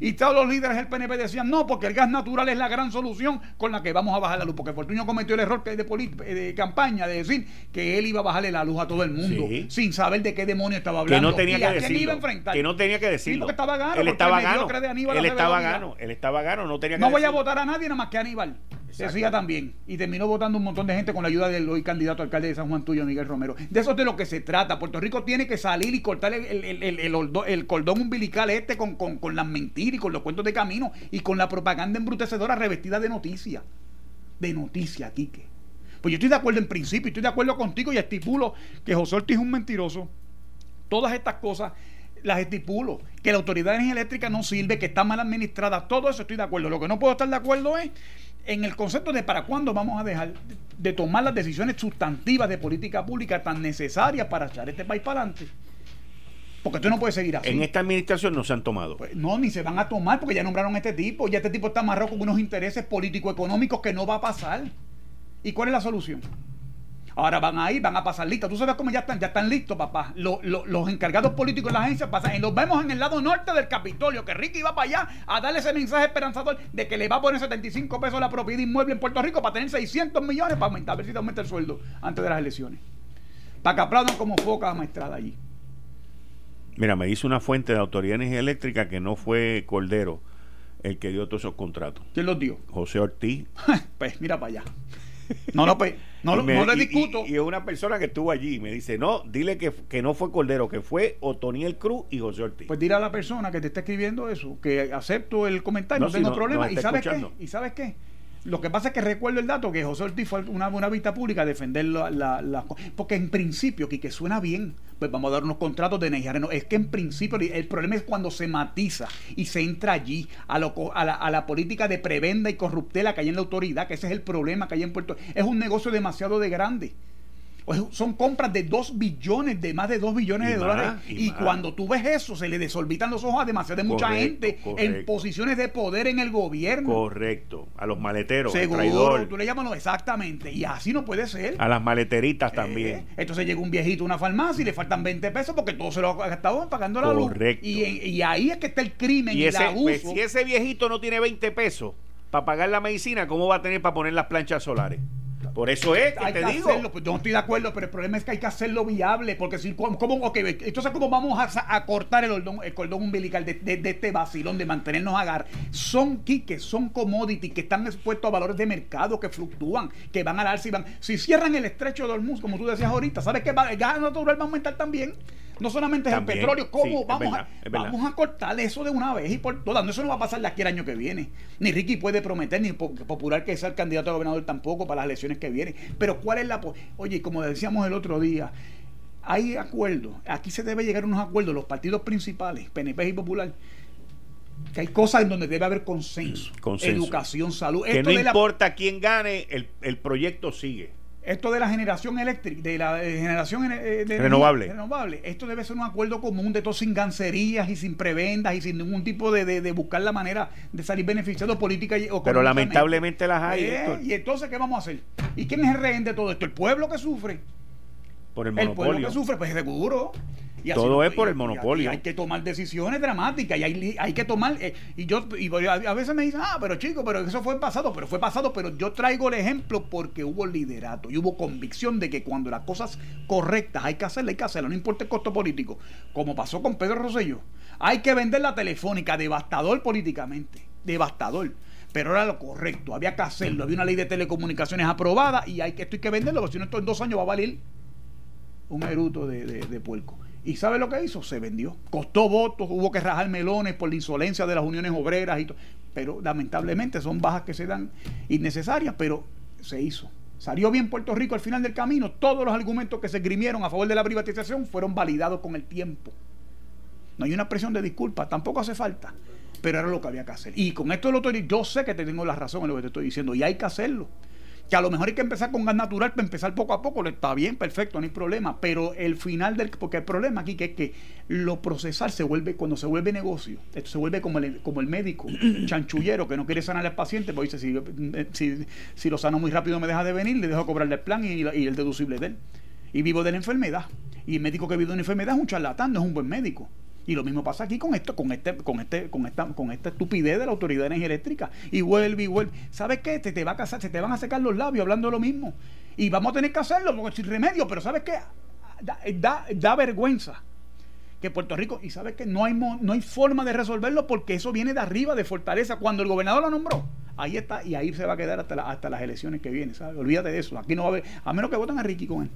y todos los líderes del PNP decían, no, porque el gas natural es la gran solución con la que vamos a bajar la luz. Porque Fortuño cometió el error de, de campaña de decir que él iba a bajarle la luz a todo el mundo sin saber de qué demonio estaba hablando. Que no tenía que decirlo. Iba a enfrentar. Que no tenía que decirlo. Sí, estaba gano. Él estaba gano. Él estaba gano. Él estaba gano. No tenía que No voy a votar a nadie nada más que a Aníbal. Decía también. Y terminó votando un montón de gente con la ayuda del hoy candidato alcalde de San Juan Tuyo, Miguel Romero. De eso es de lo que se trata. Puerto Rico tiene que salir y cortar el, cordón umbilical este con, las mentiras y con los cuentos de camino y con la propaganda embrutecedora revestida de noticias. De noticias, Quique. Pues yo estoy de acuerdo en principio, estoy de acuerdo contigo y estipulo que José Ortiz es un mentiroso. Todas estas cosas las estipulo. Que la autoridad de energía eléctrica no sirve, que está mal administrada. Todo eso estoy de acuerdo. Lo que no puedo estar de acuerdo es en el concepto de para cuándo vamos a dejar de tomar las decisiones sustantivas de política pública tan necesarias para echar este país para adelante. Porque esto no puede seguir así. En esta administración no se han tomado. Pues no, ni se van a tomar porque ya nombraron a este tipo. Ya este tipo está amarrado con unos intereses político-económicos que no va a pasar. ¿Y cuál es la solución? Ahora van a ir, van a pasar listos. Tú sabes cómo ya están, ya están listos, papá. Los, encargados políticos de la agencia pasan. Y los vemos en el lado norte del Capitolio, que Ricky va para allá a darle ese mensaje esperanzador de que le va a poner 75 pesos la propiedad inmueble en Puerto Rico para tener 600 millones para aumentar, a ver si te aumenta el sueldo antes de las elecciones. Para que aplaudan como foca maestrada allí. Mira, me dice una fuente de Autoridad de Energía Eléctrica que no fue Cordero el que dio todos esos contratos. ¿Quién los dio? José Ortiz. [laughs] pues mira para allá. No, no, pues, no, le discuto. Y, es una persona que estuvo allí me dice, no, dile que, que no fue Cordero, que fue Otoniel Cruz y José Ortiz. Pues dile a la persona que te está escribiendo eso, que acepto el comentario, no, tengo problema. ¿Y sabes qué? ¿Y sabes qué? Lo que pasa es que recuerdo el dato que José Ortiz fue una, una vista pública a defender la, Porque en principio, que, suena bien, pues vamos a dar unos contratos de energía Es que en principio el problema es cuando se matiza y se entra allí a, lo, a, la, a la política de prebenda y corruptela que hay en la autoridad, que ese es el problema que hay en Puerto Es un negocio demasiado de grande. Pues son compras de 2 billones, de más de 2 billones de dólares. Y, cuando tú ves eso, se le desorbitan los ojos a demasiada mucha gente en posiciones de poder en el gobierno. Correcto. A los maleteros, Seguro, tú le llamas exactamente. Y así no puede ser. A las maleteritas también. Eh, entonces llega un viejito a una farmacia y le faltan 20 pesos porque todo se lo ha gastado pagando la luz. Y, y, ahí es que está el crimen y, ese, el pues, si ese viejito no tiene 20 pesos para pagar la medicina, ¿cómo va a tener para poner las planchas solares? Por eso es que te digo. pues yo no estoy de acuerdo, pero el problema es que hay que hacerlo viable, porque si, ¿cómo, entonces, ¿cómo vamos a, cortar el, el, cordón umbilical de, este vacilón de mantenernos agar? Son quiques, son commodities que están expuestos a valores de mercado que fluctúan, que van a darse y van. Si cierran el estrecho de Hormuz, como tú decías ahorita, ¿sabes que el gas natural va a aumentar también? No solamente es el petróleo, ¿cómo vamos, a, vamos a cortar eso de una vez y por todas? No, eso no va a pasar de aquí el año que viene. Ni Ricky puede prometer, ni Popular que sea el candidato a gobernador tampoco para las elecciones que vienen. Pero ¿cuál es la... Oye, como decíamos el otro día, hay acuerdos. Aquí se debe llegar a unos acuerdos, los partidos principales, PNP y Popular que hay cosas en donde debe haber consenso. Educación, salud. Que no importa quién gane, el, el, proyecto sigue. Esto de la generación eléctrica, de la generación eh, renovable. renovable, esto debe ser un acuerdo común de todo sin gancerías y sin prebendas y sin ningún tipo de, de, buscar la manera de salir beneficiado política y, Pero lamentablemente las hay. Eh, y entonces, ¿qué vamos a hacer? ¿Y quién es el rehén de todo esto? El pueblo que sufre. Por el monopolio. El pueblo que sufre, pues seguro. Todo es por el monopolio. hay que tomar decisiones dramáticas y hay, hay que tomar. Eh, y yo y a, veces me dicen, ah, pero chico, pero eso fue pasado, pero fue pasado. Pero yo traigo el ejemplo porque hubo liderato y hubo convicción de que cuando las cosas correctas hay que hacerlas, hay que hacerlas, no importa el costo político. Como pasó con Pedro Rosselló. Hay que vender la telefónica, devastador políticamente, devastador pero era lo correcto, había que hacerlo, había una ley de telecomunicaciones aprobada y hay que, esto hay que venderlo, porque si no, esto en dos años va a valer un eruto de, de, de puerco. ¿Y sabe lo que hizo? Se vendió. Costó votos, hubo que rajar melones por la insolencia de las uniones obreras y todo. Pero lamentablemente son bajas que se dan innecesarias, pero se hizo. Salió bien Puerto Rico al final del camino. Todos los argumentos que se grimieron a favor de la privatización fueron validados con el tiempo. No hay una presión de disculpa, tampoco hace falta. Pero era lo que había que hacer. Y con esto lo yo sé que te tengo la razón en lo que te estoy diciendo y hay que hacerlo que a lo mejor hay que empezar con gas natural para empezar poco a poco, está bien, perfecto, no hay problema, pero el final del, porque el problema aquí que es que lo procesar se vuelve, cuando se vuelve negocio, esto se vuelve como el, como el médico, [clears throat] chanchullero que no quiere sanar al paciente, pues dice, si, si, lo sano muy rápido me deja de venir, le dejo cobrarle el plan y, y el deducible de él. Y vivo de la enfermedad. Y el médico que vive de una enfermedad es un charlatán, no es un buen médico. Y lo mismo pasa aquí con esto, con este, con este, con esta, con esta estupidez de la autoridad de energía eléctrica. Y vuelve y vuelve. ¿Sabes qué? Te, te va a casar, se te van a secar los labios hablando lo mismo. Y vamos a tener que hacerlo porque sin remedio, pero ¿sabes qué? Da, da, vergüenza que Puerto Rico, y sabes que no hay no hay forma de resolverlo porque eso viene de arriba, de Fortaleza, cuando el gobernador lo nombró. Ahí está, y ahí se va a quedar hasta, hasta las elecciones que vienen. Olvídate de eso. Aquí no va a haber, a menos que voten a Ricky con él.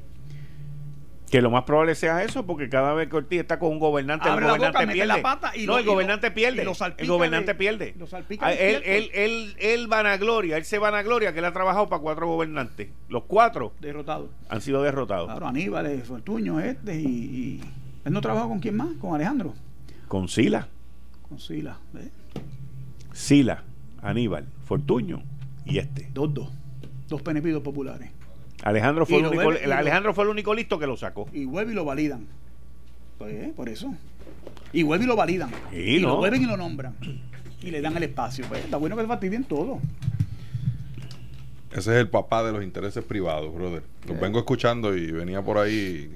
Que lo más probable sea eso, porque cada vez que Ortiz está con un gobernante, el gobernante pierde. La pata y no, el gobernante pierde. el gobernante pierde. Ah, él, él, él, él, vanagloria, él se vanagloria que él ha trabajado para cuatro gobernantes. Los cuatro derrotados han sido derrotados. Claro, Aníbal, Fortuño, este y, ¿Él no trabajó con quién más? ¿Con Alejandro? Con Sila. Con Sila. Sila, Aníbal, Fortuño y este. Dos, dos. Dos penepidos populares. Alejandro fue, el único, Alejandro fue el único listo que lo sacó. Y vuelve y lo validan. Pues, eh, por eso. Y vuelve y lo validan. y lo vuelven y lo nombran. Y le dan el espacio. Pues, está bueno que se fastidien todo. Ese es el papá de los intereses privados, brother. Los vengo escuchando y venía por ahí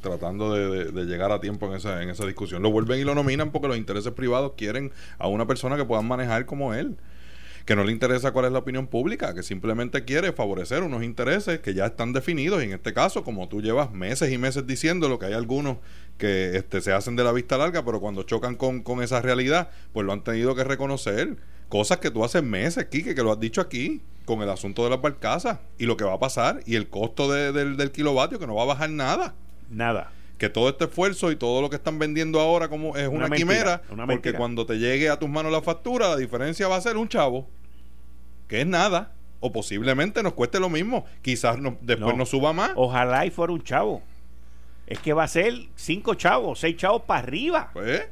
tratando de, de, llegar a tiempo en esa, en esa discusión. Lo vuelven y lo nominan porque los intereses privados quieren a una persona que puedan manejar como él que no le interesa cuál es la opinión pública, que simplemente quiere favorecer unos intereses que ya están definidos. Y en este caso, como tú llevas meses y meses diciendo lo que hay algunos que este, se hacen de la vista larga, pero cuando chocan con, con esa realidad, pues lo han tenido que reconocer. Cosas que tú haces meses, Kike, que lo has dicho aquí, con el asunto de las barcazas y lo que va a pasar y el costo del, del kilovatio, que no va a bajar nada. Nada que todo este esfuerzo y todo lo que están vendiendo ahora como es una, quimera, porque cuando te llegue a tus manos la factura, la diferencia va a ser un chavo que es nada, o posiblemente nos cueste lo mismo, quizás después nos suba más. Ojalá y fuera un chavo. Es que va a ser cinco chavos, seis chavos para arriba. Pues.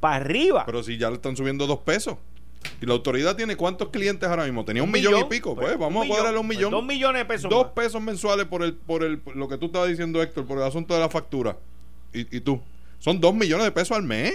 Para arriba. Pero si ya le están subiendo dos pesos. ¿Y la autoridad tiene cuántos clientes ahora mismo? Tenía un, millón, y pico. Pues, pues vamos a cuadrarle un pues, millón. dos millones de pesos. Dos pesos mensuales por el, por el, lo que tú estabas diciendo, Héctor, por el asunto de la factura. Y, y tú. Son dos millones de pesos al mes.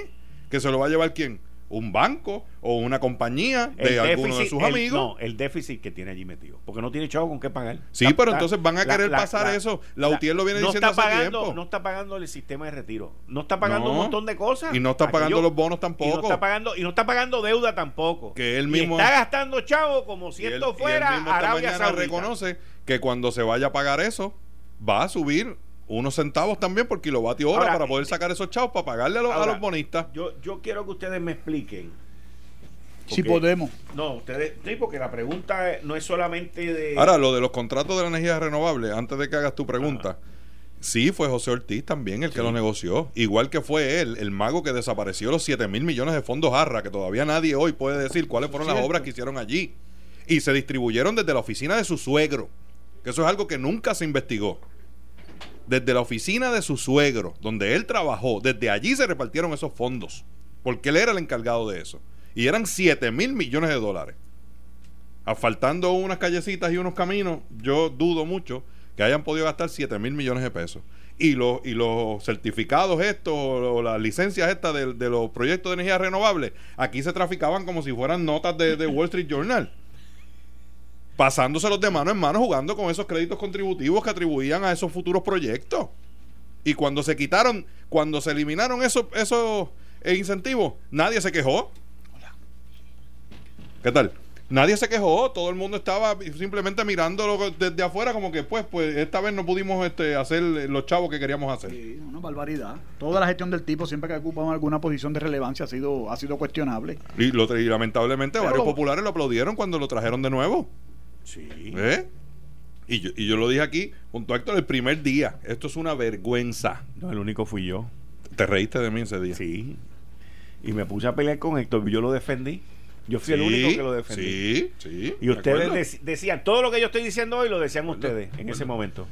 ¿Que se lo va a llevar quién? Un banco o una compañía de alguno de sus amigos. No, el déficit que tiene allí metido. Porque no tiene chavo con qué pagar. Sí, pero entonces van a querer pasar eso. La, UTIER lo viene no diciendo está pagando, No está pagando el sistema de retiro. No está pagando un montón de cosas. Y no está pagando los bonos tampoco. Y no está pagando, y no está pagando deuda tampoco. Que él mismo. está gastando chavo como si esto fuera. Arabia reconoce que cuando se vaya a pagar eso, va a subir unos centavos también por kilovatio hora para poder sacar esos chavos para pagarle a los, bonistas. Yo, yo quiero que ustedes me expliquen. si podemos. No, ustedes, sí, porque la pregunta no es solamente de. Ahora, lo de los contratos de la energía renovable, antes de que hagas tu pregunta, Sí, fue José Ortiz también el que lo negoció. Igual que fue él, el mago que desapareció los 7 mil millones de fondos Arra, que todavía nadie hoy puede decir cuáles fueron las obras que hicieron allí. Y se distribuyeron desde la oficina de su suegro, que eso es algo que nunca se investigó. Desde la oficina de su suegro, donde él trabajó, desde allí se repartieron esos fondos, porque él era el encargado de eso. Y eran 7 mil millones de dólares. Asfaltando unas callecitas y unos caminos, yo dudo mucho que hayan podido gastar 7 mil millones de pesos. Y los, y los certificados estos, o las licencias estas de, los proyectos de energía renovable, aquí se traficaban como si fueran notas de, de Wall Street Journal. Pasándoselos de mano en mano, jugando con esos créditos contributivos que atribuían a esos futuros proyectos. Y cuando se quitaron, cuando se eliminaron esos, esos incentivos, nadie se quejó. ¿Qué tal? Nadie se quejó, todo el mundo estaba simplemente mirándolo desde afuera como que pues pues esta vez no pudimos este, hacer los chavos que queríamos hacer. Sí, una barbaridad. Toda la gestión del tipo siempre que ocupan alguna posición de relevancia ha sido ha sido cuestionable. Y, lo, lamentablemente varios populares lo aplaudieron cuando lo trajeron de nuevo. Sí. ¿Eh? Y yo, y yo lo dije aquí, junto a Héctor, el primer día. Esto es una vergüenza. No, el único fui yo. ¿Te reíste de mí ese día? Sí. Y me puse a pelear con Héctor. Yo lo defendí. Yo fui el único que lo defendí. Sí, sí. Y ustedes decían, todo lo que yo estoy diciendo hoy lo decían ustedes en ese momento.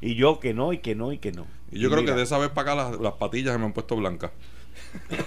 Y yo que no, y que no, y que no. Y yo creo que de esa vez para acá las, patillas se me han puesto blancas. [laughs]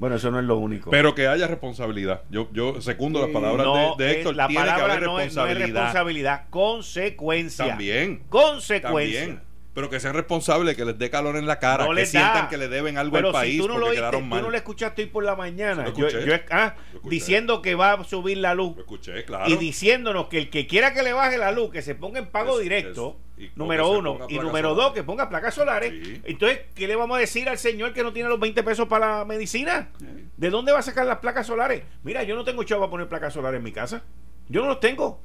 bueno, eso no es lo único. Pero que haya responsabilidad. Yo, yo secundo las palabras de, Héctor. la palabra no, es, responsabilidad, consecuencia. También. Consecuencia pero que sean responsables, que les dé calor en la cara, que sientan que le deben algo al país tú no porque lo quedaron mal. Tú no le escuchaste hoy por la mañana, yo, ah, diciendo que va a subir la luz. escuché, claro. Y diciéndonos que el que quiera que le baje la luz, que se ponga en pago directo, número uno, y número dos, que ponga placas solares. Entonces, ¿qué le vamos a decir al señor que no tiene los 20 pesos para la medicina? ¿De dónde va a sacar las placas solares? Mira, yo no tengo chavo para poner placas solares en mi casa. Yo no los tengo.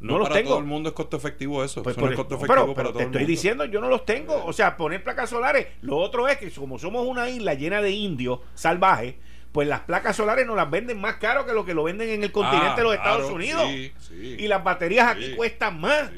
No, los para tengo. todo el mundo es costo efectivo eso. Pues eso costo efectivo pero, te estoy diciendo, yo no los tengo. O sea, poner placas solares. Lo otro es que como somos una isla llena de indios salvajes, pues las placas solares nos las venden más caro que lo que lo venden en el continente de los ah, Estados Unidos. y las baterías aquí cuestan más.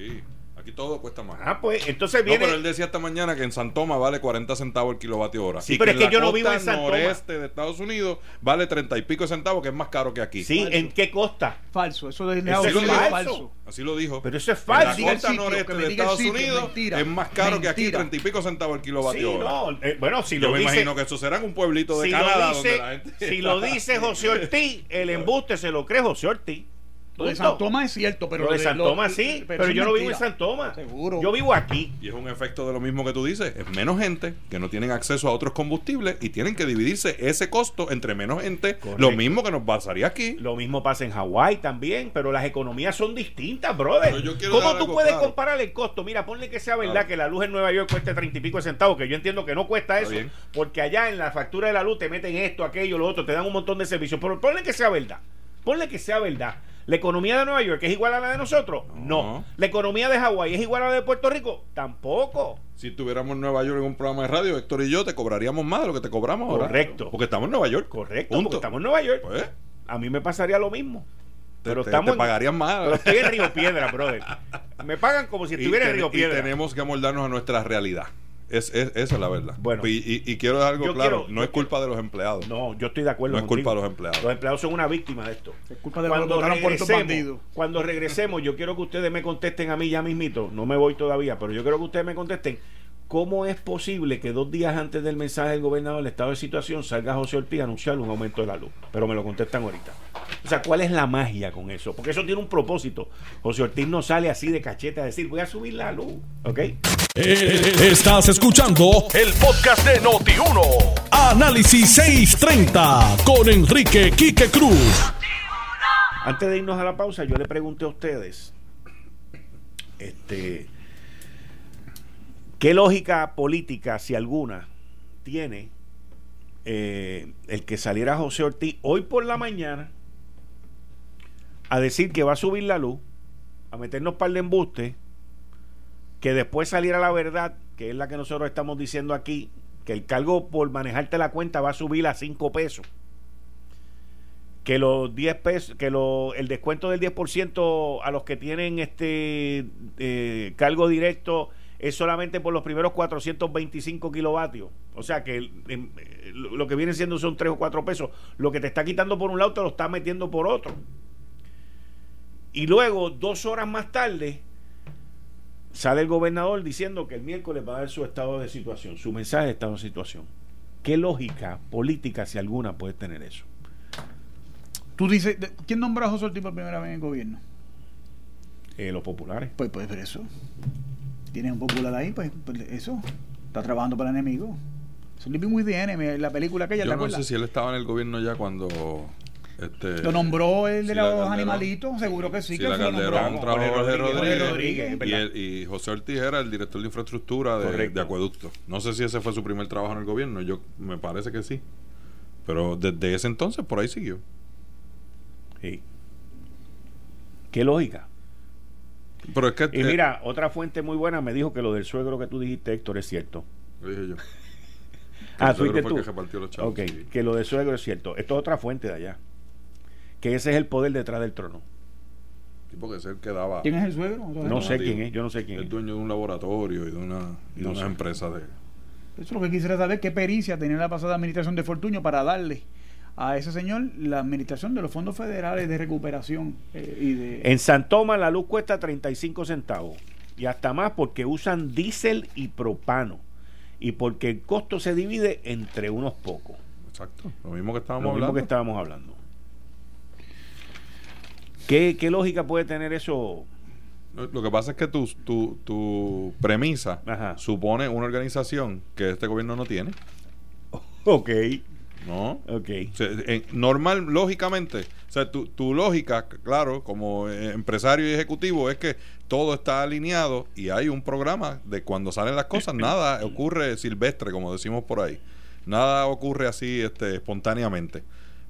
Aquí todo cuesta más. Ah, pues entonces viene. No, pero él decía esta mañana que en San Tomás vale 40 centavos el kilovatio hora. Sí, pero es que, yo no vivo en San noreste de Estados Unidos vale 30 y pico centavos, que es más caro que aquí. Sí, ¿en qué costa? Falso, eso, de eso es falso. Así lo dijo. Pero eso es falso. En la costa noreste de Estados Unidos es más caro que aquí, 30 y pico centavos el kilovatio hora. No, eh, bueno, si yo lo me imagino que eso será en un pueblito de Canadá donde la gente... Si lo dice José [laughs] Ortiz, el embuste se lo cree José Ortiz. Lo de San Tomás es cierto, pero lo de, San Tomás sí, pero, yo no vivo en San Tomás. Seguro. Yo vivo aquí. Y es un efecto de lo mismo que tú dices. Es menos gente que no tienen acceso a otros combustibles y tienen que dividirse ese costo entre menos gente. Lo mismo que nos pasaría aquí. Lo mismo pasa en Hawái también, pero las economías son distintas, brother. ¿Cómo tú puedes comparar el costo? Mira, ponle que sea verdad que la luz en Nueva York cueste treinta y pico de centavos, que yo entiendo que no cuesta eso, porque allá en la factura de la luz te meten esto, aquello, lo otro, te dan un montón de servicios. Pero ponle que sea verdad. Ponle que sea verdad. ¿La economía de Nueva York es igual a la de nosotros? No. ¿La economía de Hawái es igual a la de Puerto Rico? Tampoco. Si tuviéramos Nueva York en un programa de radio, Héctor y yo te cobraríamos más de lo que te cobramos ahora. Correcto. Porque estamos en Nueva York. Correcto. Porque estamos en Nueva York. Pues. A mí me pasaría lo mismo. pero estamos te pagarían más. Pero estoy en [laughs] Río Piedra, brother. Me pagan como si estuviera en Río Piedra. Y tenemos que amoldarnos a nuestra realidad. Es, esa es la verdad. Bueno, y, quiero dar algo claro: no es culpa de los empleados. No, yo estoy de acuerdo. No es culpa de los empleados. Los empleados son una víctima de esto. Es culpa de cuando regresemos, Cuando regresemos, yo quiero que ustedes me contesten a mí ya mismito. No me voy todavía, pero yo quiero que ustedes me contesten. ¿Cómo es posible que dos días antes del mensaje del gobernador del estado de situación salga José Ortiz a anunciar un aumento de la luz? Pero me lo contestan ahorita. O sea, ¿cuál es la magia con eso? Porque eso tiene un propósito. José Ortiz no sale así de cacheta a decir, voy a subir la luz. ¿Ok? Eh, estás escuchando el podcast de Noti1. Análisis 630 con Enrique Quique Cruz. Antes de irnos a la pausa, yo le pregunté a ustedes, este, ¿qué lógica política, si alguna, tiene eh, el que saliera José Ortiz hoy por la mañana a decir que va a subir la luz, a meternos par de embuste que después saliera la verdad, que es la que nosotros estamos diciendo aquí, que el cargo por manejarte la cuenta va a subir a 5 pesos. Que los 10 pesos, que lo, el descuento del 10% a los que tienen este eh, cargo directo es solamente por los primeros 425 kilovatios. O sea que lo que viene siendo son 3 o 4 pesos. Lo que te está quitando por un lado te lo está metiendo por otro. Y luego, dos horas más tarde, sale el gobernador diciendo que el miércoles va a dar su estado de situación, su mensaje de estado de situación. ¿Qué lógica política, si alguna, puede tener eso? Tú dices, ¿quién nombró a José Ortiz por primera vez en el gobierno? Eh, los populares. Pues, pues, ver eso. Tienes un popular ahí, pues, pues, eso. Está trabajando para el enemigo. Es un muy de enemy, la película aquella. Yo no sé si él estaba en el gobierno ya cuando este, lo nombró el de los animalitos, seguro que sí. que la Calderón trajo Jorge Rodríguez, y, José Ortiz era el director de infraestructura de, de, acueducto. No sé si ese fue su primer trabajo en el gobierno, yo me parece que sí. Pero desde ese entonces por ahí siguió. Sí. Qué lógica. Pero es que, y mira, otra fuente muy buena me dijo que lo del suegro que tú dijiste, Héctor, es cierto. Lo dije yo. [laughs] ah, tú tú. ok, que lo del suegro es cierto. Esto es otra fuente de allá que ese es el poder detrás del trono. Tipo que es el que daba. ¿Quién es el suegro? No, sé quién es, yo no sé quién es. El dueño de un laboratorio y de una, y una empresa de. Eso es lo que quisiera saber, qué pericia tenía la pasada administración de Fortuño para darle a ese señor la administración de los fondos federales de recuperación eh, y de... En San Tomás la luz cuesta 35 centavos y hasta más porque usan diésel y propano y porque el costo se divide entre unos pocos. Exacto, lo mismo que estábamos lo Mismo que estábamos hablando. ¿Qué, lógica puede tener eso? Lo que pasa es que tu, tu, tu premisa supone una organización que este gobierno no tiene. Ok. ¿No? Ok. normal, lógicamente, o sea, tu, tu lógica, claro, como empresario y ejecutivo, es que todo está alineado y hay un programa de cuando salen las cosas, [clears throat] nada ocurre silvestre, como decimos por ahí. Nada ocurre así este, espontáneamente.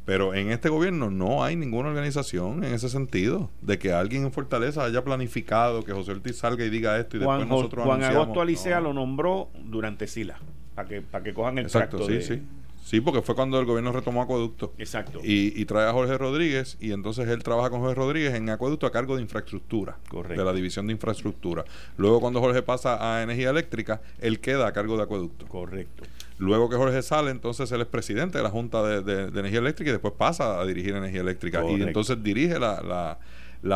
Pero en este gobierno no hay ninguna organización en ese sentido, de que alguien en Fortaleza haya planificado que José Ortiz salga y diga esto y después nosotros Juan Agosto Alicea lo nombró durante Sila, para que, para que cojan el Exacto, sí, sí. Sí, porque fue cuando el gobierno retomó Acueducto. Exacto. Y, y, trae a Jorge Rodríguez y entonces él trabaja con Jorge Rodríguez en Acueducto a cargo de infraestructura. Correcto. De la división de infraestructura. Luego cuando Jorge pasa a energía eléctrica, él queda a cargo de Acueducto. Correcto. Luego que Jorge sale, entonces él es presidente de la Junta de, Energía Eléctrica y después pasa a dirigir Energía Eléctrica. Y entonces dirige la, la,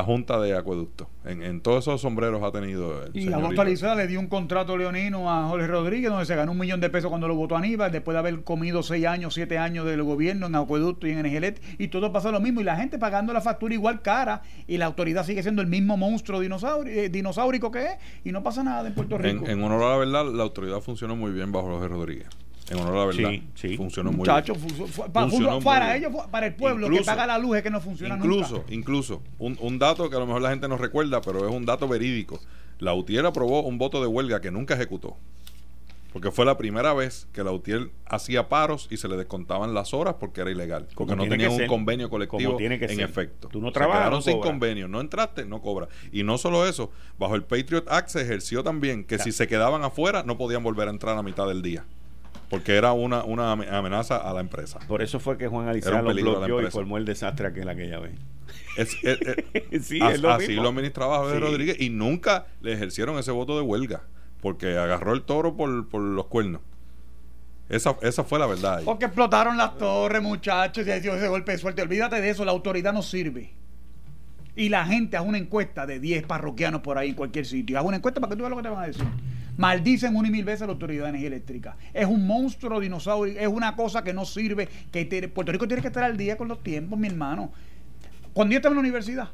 Junta de Acueducto. En, todos esos sombreros ha tenido. El y Agosto Alizada le dio un contrato leonino a Jorge Rodríguez, donde se ganó un millón de pesos cuando lo votó Aníbal, después de haber comido seis años, siete años del gobierno en Acueducto y en Eléctrica. Y todo pasó lo mismo. Y la gente pagando la factura igual cara. Y la autoridad sigue siendo el mismo monstruo eh, dinosaurico que es. Y no pasa nada en Puerto Rico. En, en honor a la verdad, la autoridad funcionó muy bien bajo Jorge Rodríguez. En honor a la verdad. Sí, Funcionó muy bien. para ellos, para el pueblo que paga la luz es que no funciona Incluso, incluso, un, un, dato que a lo mejor la gente no recuerda, pero es un dato verídico. La UTIER aprobó un voto de huelga que nunca ejecutó. Porque fue la primera vez que la UTIER hacía paros y se le descontaban las horas porque era ilegal. Porque no tenían un convenio colectivo tiene que en efecto. Tú no trabajas. quedaron sin convenio. No entraste, no cobra. Y no solo eso, bajo el Patriot Act se ejerció también que si se quedaban afuera no podían volver a entrar a mitad del día porque era una, una amenaza a la empresa. Por eso fue que Juan Alicea lo bloqueó y formó el desastre aquel aquella vez. [laughs] sí, así lo administraba Javier Rodríguez y nunca le ejercieron ese voto de huelga porque agarró el toro por, por los cuernos. Esa, esa fue la verdad. Porque explotaron las torres, muchachos, y ese golpe de suerte. Olvídate de eso, la autoridad no sirve. Y la gente hace una encuesta de 10 parroquianos por ahí en cualquier sitio. Haz una encuesta para que tú veas lo que te van a decir. Maldicen una y mil veces a la Autoridad de Energía Eléctrica. Es un monstruo dinosaurio, es una cosa que no sirve. que Puerto Rico tiene que estar al día con los tiempos, mi hermano. Cuando yo estaba en la universidad,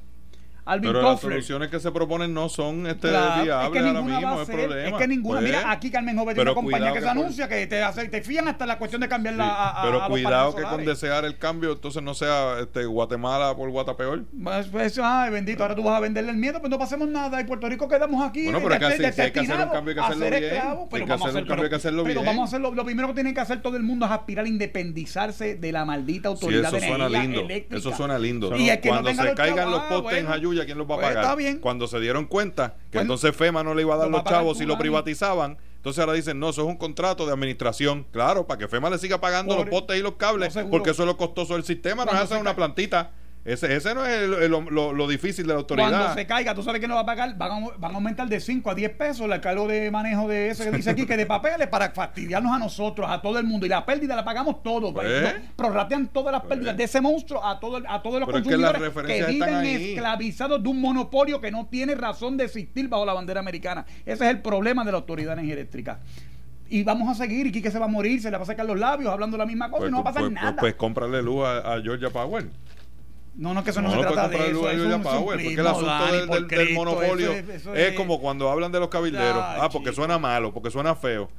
pero las soluciones que se proponen no son este viables es que ahora mismo, es problema. Es que ninguna. Mira, pues, aquí Carmen Joven tiene una compañía que, se anuncia que te, hace, te fían hasta la cuestión de cambiar la. pero cuidado que con desear el cambio, entonces no sea este Guatemala por Guatapeor. Pues, pues, ay, bendito, ahora tú vas a venderle el miedo, pues no pasemos nada. Y Puerto Rico quedamos aquí. Bueno, pero hay que hacer un cambio, hay que hacerlo bien. pero vamos a hacer un cambio, hay que hacerlo bien. Pero vamos a hacerlo. Lo primero que tiene que hacer todo el mundo es aspirar a independizarse de la maldita autoridad de energía eléctrica. Eso suena lindo. Y cuando se caigan los postes en ¿quién los va a pagar? Cuando se dieron cuenta que entonces FEMA no le iba a dar los chavos si lo privatizaban, entonces ahora dicen, no, eso es un contrato de administración. Claro, para que FEMA le siga pagando los postes y los cables, porque eso es lo costoso del sistema, no es hacer una plantita. Ese, ese no es lo, difícil de la autoridad. Cuando se caiga, tú sabes que no va a pagar, van a, van a aumentar de 5 a 10 pesos el cargo de manejo de ese que dice aquí, que de papeles para fastidiarnos a nosotros, a todo el mundo. Y la pérdida la pagamos todos. Pues, prorratean todas las pérdidas de ese monstruo a, todo, a todos los consumidores que, viven esclavizados de un monopolio que no tiene razón de existir bajo la bandera americana. Ese es el problema de la autoridad energía eléctrica y vamos a seguir y Quique se va a morir, se le va a sacar los labios hablando la misma cosa y no va a pasar pues, nada. Pues, pues cómprale luz a, Georgia Power. No, no, que eso no, se trata de eso. Es un Power, porque el asunto del, del, monopolio es, como cuando hablan de los cabilderos. ah, porque suena malo, porque suena feo.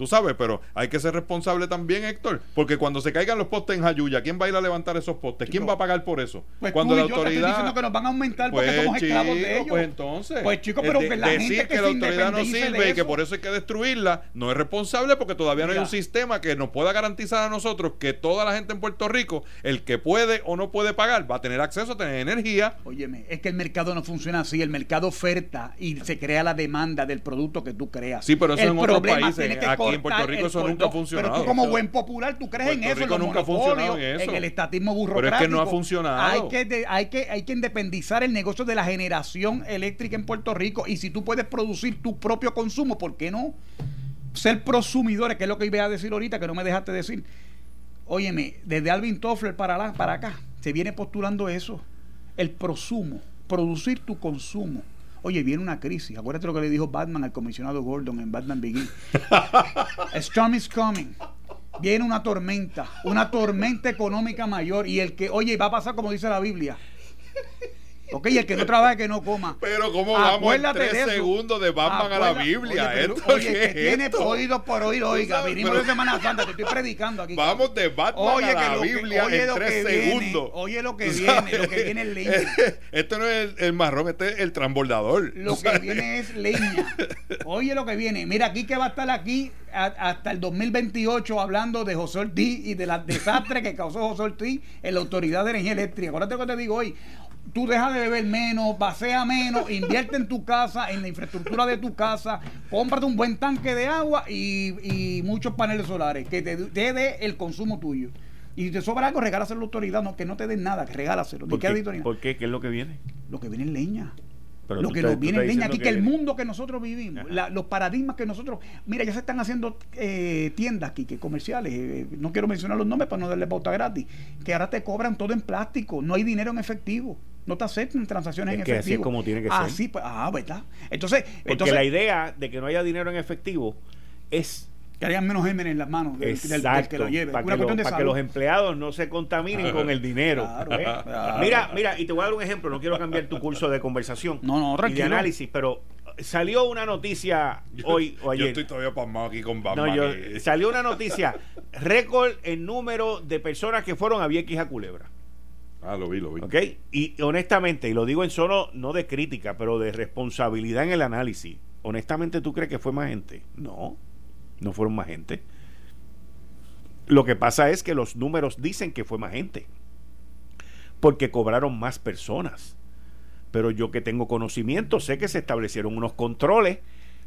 Tú sabes, pero hay que ser responsable también, Héctor, porque cuando se caigan los postes en Jayuya, ¿quién va a ir a levantar esos postes? ¿Quién va a pagar por eso? Pues cuando la autoridad. Yo te diciendo que nos van a aumentar porque pues, somos esclavos de ellos. Pues entonces. Pues chicos, pero que la decir gente que, la autoridad no sirve y que por eso hay que destruirla, no es responsable porque todavía no hay un sistema que nos pueda garantizar a nosotros que toda la gente en Puerto Rico, el que puede o no puede pagar, va a tener acceso a tener energía. Óyeme, es que el mercado no funciona así. El mercado oferta y se crea la demanda del producto que tú creas. Sí, pero eso en otros países. Aquí en Puerto Rico eso nunca ha funcionado. Pero tú como buen popular, tú crees en eso, nunca ha funcionado en, eso. en el estatismo burocrático. Pero es que no ha funcionado. Hay que, hay, que, hay que independizar el negocio de la generación eléctrica en Puerto Rico y si tú puedes producir tu propio consumo, ¿por qué no? Ser prosumidores, que es lo que iba a decir ahorita, que no me dejaste decir. Óyeme, desde Alvin Toffler para, para acá, se viene postulando eso. El prosumo, producir tu consumo. Oye, viene una crisis. Acuérdate lo que le dijo Batman al comisionado Gordon en Batman Begins. [laughs] A storm is coming. Viene una tormenta, una tormenta económica mayor. Y el que, oye, va a pasar como dice la Biblia. Ok, el que no trabaja, que no coma. Pero ¿cómo vamos en tres segundos de Batman a la Biblia? Oye, oye que tiene oídos por oír, oiga, vinimos de Semana Santa, te estoy predicando aquí. Vamos de Batman a la Biblia en tres segundos. oye lo que viene, lo que viene es leña. [laughs] Este no es el, marrón, este es el transbordador. Lo que viene es leña. Oye lo que viene. Mira, aquí que va a estar aquí hasta el 2028 hablando de José Ortiz y de las desastres que causó José Ortiz en la Autoridad de Energía Eléctrica. Acuérdate lo que te digo hoy tú dejas de beber menos, basea menos, invierte en tu casa, en la infraestructura de tu casa, cómprate un buen tanque de agua y, muchos paneles solares que te, dé el consumo tuyo. Y si te sobra algo, regálaselo a la autoridad, no, que no te den nada, que regálaselo. ¿Por qué? ¿Por qué? ¿Qué es lo que viene? Lo que viene es leña lo que nos viene leña aquí, que, el mundo que nosotros vivimos, los paradigmas que nosotros. Mira, ya se están haciendo eh, tiendas aquí, que comerciales, eh, no quiero mencionar los nombres para no darle pauta gratis, que ahora te cobran todo en plástico, no hay dinero en efectivo. No te aceptan transacciones en efectivo. Así es como tiene que ser. Así, pues, ah, ¿verdad? Entonces, Porque entonces, la idea de que no haya dinero en efectivo es que hayan menos gémenes en las manos del, que lo lleve. Para, que, los empleados no se contaminen con el dinero. ¿eh? Mira, mira, y te voy a dar un ejemplo. No quiero cambiar tu curso de conversación no, no, y de análisis, pero salió una noticia hoy o ayer. Yo estoy todavía pasmado aquí con Batman. No, salió una noticia récord en número de personas que fueron a Vieques a Culebra. Ah, lo vi, lo vi. ¿Ok? Y honestamente, y lo digo en solo no de crítica, pero de responsabilidad en el análisis. Honestamente, ¿tú crees que fue más gente? No no fueron más gente. Lo que pasa es que los números dicen que fue más gente, porque cobraron más personas. Pero yo que tengo conocimiento, sé que se establecieron unos controles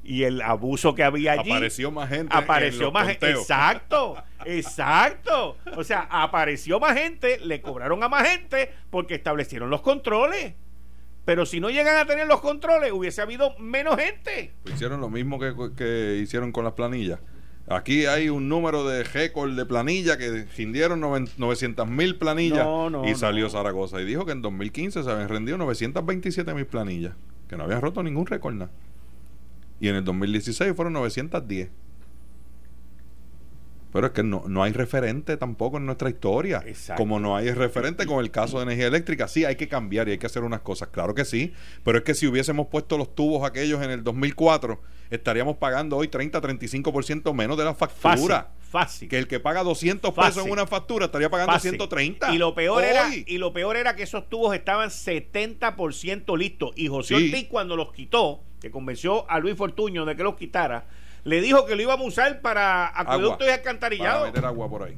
y el abuso que había allí. Apareció más gente. Apareció más gente. Exacto, exacto. O sea, apareció más gente, le cobraron a más gente porque establecieron los controles. Pero si no llegan a tener los controles, hubiese habido menos gente. hicieron lo mismo que, hicieron con las planillas. Aquí hay un número de récord de planilla que rindieron 900 mil planillas y salió Zaragoza y dijo que en 2015 se habían rendido 927 mil planillas, que no habían roto ningún récord nada. Y en el 2016 fueron 910. Pero es que no, no hay referente tampoco en nuestra historia. Como no hay referente con el caso de energía eléctrica. Sí, hay que cambiar y hay que hacer unas cosas. Claro que sí. Pero es que si hubiésemos puesto los tubos aquellos en el 2004, estaríamos pagando hoy 30-35% menos de la factura. Fácil, Que el que paga 200 pesos en una factura estaría pagando 130. Y lo peor era y lo peor era que esos tubos estaban 70% listos. Y José Ortiz, cuando los quitó, que convenció a Luis Fortuño de que los quitara le dijo que lo íbamos a usar para acueductos y alcantarillados. Para meter agua por ahí.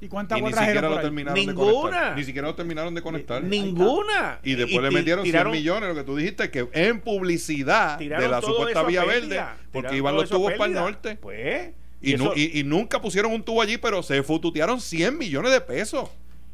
¿Y cuánta agua ni siquiera lo terminaron Ninguna. de conectar. Ni siquiera lo terminaron de conectar. Ninguna. Y después le metieron 100 millones, lo que tú dijiste, que en publicidad de la supuesta vía verde, porque iban los tubos para el norte. Pues. Y, y, nunca pusieron un tubo allí, pero se fututearon 100 millones de pesos.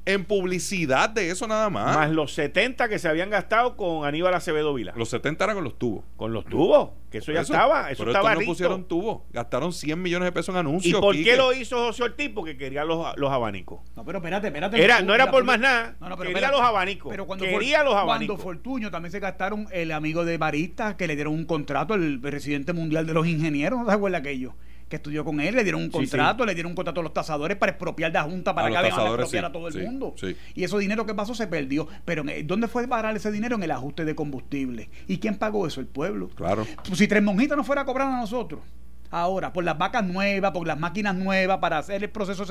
en publicidad de eso nada más. Más los 70 que se habían gastado con Aníbal Acevedo Vila. Los 70 eran con los tubos. Con los tubos, que eso ya estaba. Eso pero estaba no pusieron tubos. Gastaron 100 millones de pesos en anuncios. ¿Y por qué lo hizo José Ortiz? Porque quería los, los abanicos. No, pero espérate, espérate. Era, no era por más nada. No, no, pero quería los abanicos. Pero cuando quería los abanicos. Cuando Fortuño también se gastaron el amigo de Barista, que le dieron un contrato, el presidente mundial de los ingenieros. ¿No se acuerda aquello? Que estudió con él, le dieron un contrato, le dieron un contrato a los tasadores para expropiar de la Junta para que vengan a expropiar a todo el mundo. Y ese dinero que pasó se perdió. Pero ¿dónde fue parar ese dinero? En el ajuste de combustible. ¿Y quién pagó eso? El pueblo. Claro. Pues si Tres Monjitas no fuera a cobrar a nosotros. Ahora, por las vacas nuevas, por las máquinas nuevas, para hacer el proceso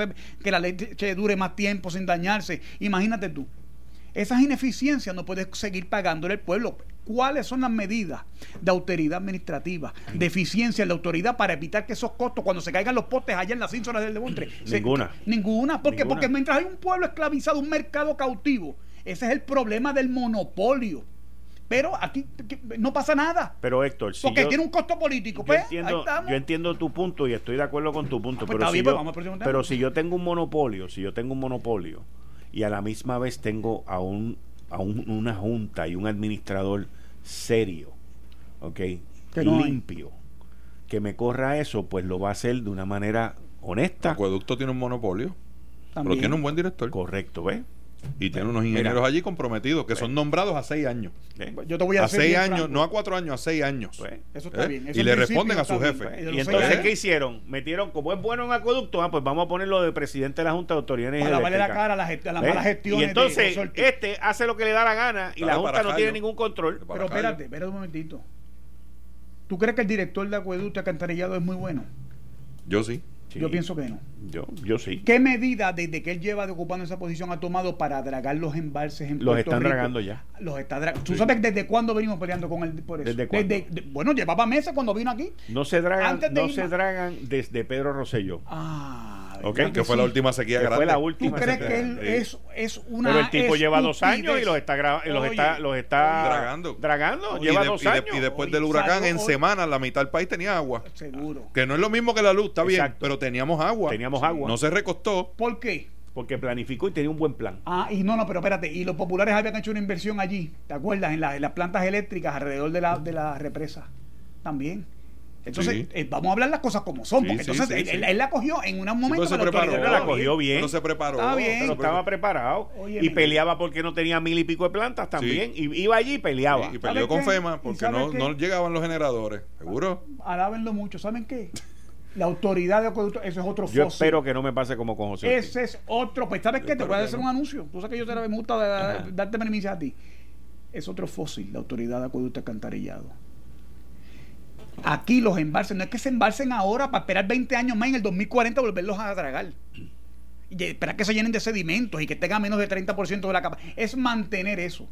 que la leche dure más tiempo sin dañarse. Imagínate tú. Esas ineficiencias no puedes seguir pagándole el pueblo. ¿Cuáles son las medidas de autoridad administrativa, de eficiencia en la autoridad para evitar que esos costos, cuando se caigan los postes allá en las ínsulas del Devontre? Ninguna. ninguna. ¿Por qué? Porque mientras hay un pueblo esclavizado, un mercado cautivo, ese es el problema del monopolio. Pero aquí no pasa nada. Pero Héctor, porque tiene un costo político. Yo, pues, entiendo, yo entiendo tu punto y estoy de acuerdo con tu punto. Ah, pues pero, si, yo, pero si yo tengo un monopolio, si yo tengo un monopolio y a la misma vez tengo a, un, a una junta y un administrador serio, ¿ok? limpio, que me corra eso, pues lo va a hacer de una manera honesta. Acueducto tiene un monopolio, pero tiene un buen director. Correcto, ¿ves? Y tiene unos ingenieros allí comprometidos que son nombrados a seis años. Yo te voy a, a seis años, no a cuatro años, a seis años. Pues, eso está ¿Eh? bien. y le responden a su jefe. y entonces, ¿qué hicieron? Metieron, como es bueno en acueducto, ah, pues vamos a ponerlo de presidente de la Junta de Autoridades Para lavarle la cara a la, a la mala gestión. Y entonces, este hace lo que le da la gana y la Junta no tiene ningún control. Pero espérate, espérate un momentito. ¿Tú crees que el director de acueducto acantarillado es muy bueno? Yo sí. Yo pienso que no. Yo, yo sí. ¿Qué medida desde que él lleva de ocupando esa posición ha tomado para dragar los embalses en Los están dragando ya. Los está dragando. ¿Tú sabes desde cuándo venimos peleando con él por eso? ¿Desde, bueno, llevaba meses cuando vino aquí. No se dragan, no se dragan desde Pedro Rosselló. Ah. Que fue la última sequía grande. Fue la última ¿Tú crees que él es, es una Pero el tipo lleva dos años y los está, los está, los está dragando. dragando. lleva dos años. Y, después del huracán, en semana, la mitad del país tenía agua. Seguro. Que no es lo mismo que la luz, está bien, pero teníamos agua. Teníamos agua. No se recostó. ¿Por qué? Porque planificó y tenía un buen plan. Ah, y no, no, pero espérate. Y los populares habían hecho una inversión allí, ¿te acuerdas? En, en las plantas eléctricas alrededor de la, de la represa. También. Entonces, eh, vamos a hablar las cosas como son, porque entonces él, la cogió en un momento. se preparó, la cogió bien. No se preparó. Estaba bien. Pero estaba preparado. y peleaba porque no tenía mil y pico de plantas también. Y iba allí y peleaba. Y, peleó con FEMA porque no, no, llegaban los generadores. ¿Seguro? Alábenlo mucho. ¿Saben qué? La autoridad de acueducto, eso es otro fósil. Yo espero que no me pase como con José. Ese es otro. Pues, ¿sabes qué? Te voy a hacer un anuncio. Tú sabes que yo te me gusta darte permiso a ti. Es otro fósil, la autoridad de acueducto alcantarillado Aquí los embalses, no es que se embalsen ahora para esperar 20 años más en el 2040 volverlos a dragar. Y esperar que se llenen de sedimentos y que tengan menos del 30% de la capa. Es mantener eso.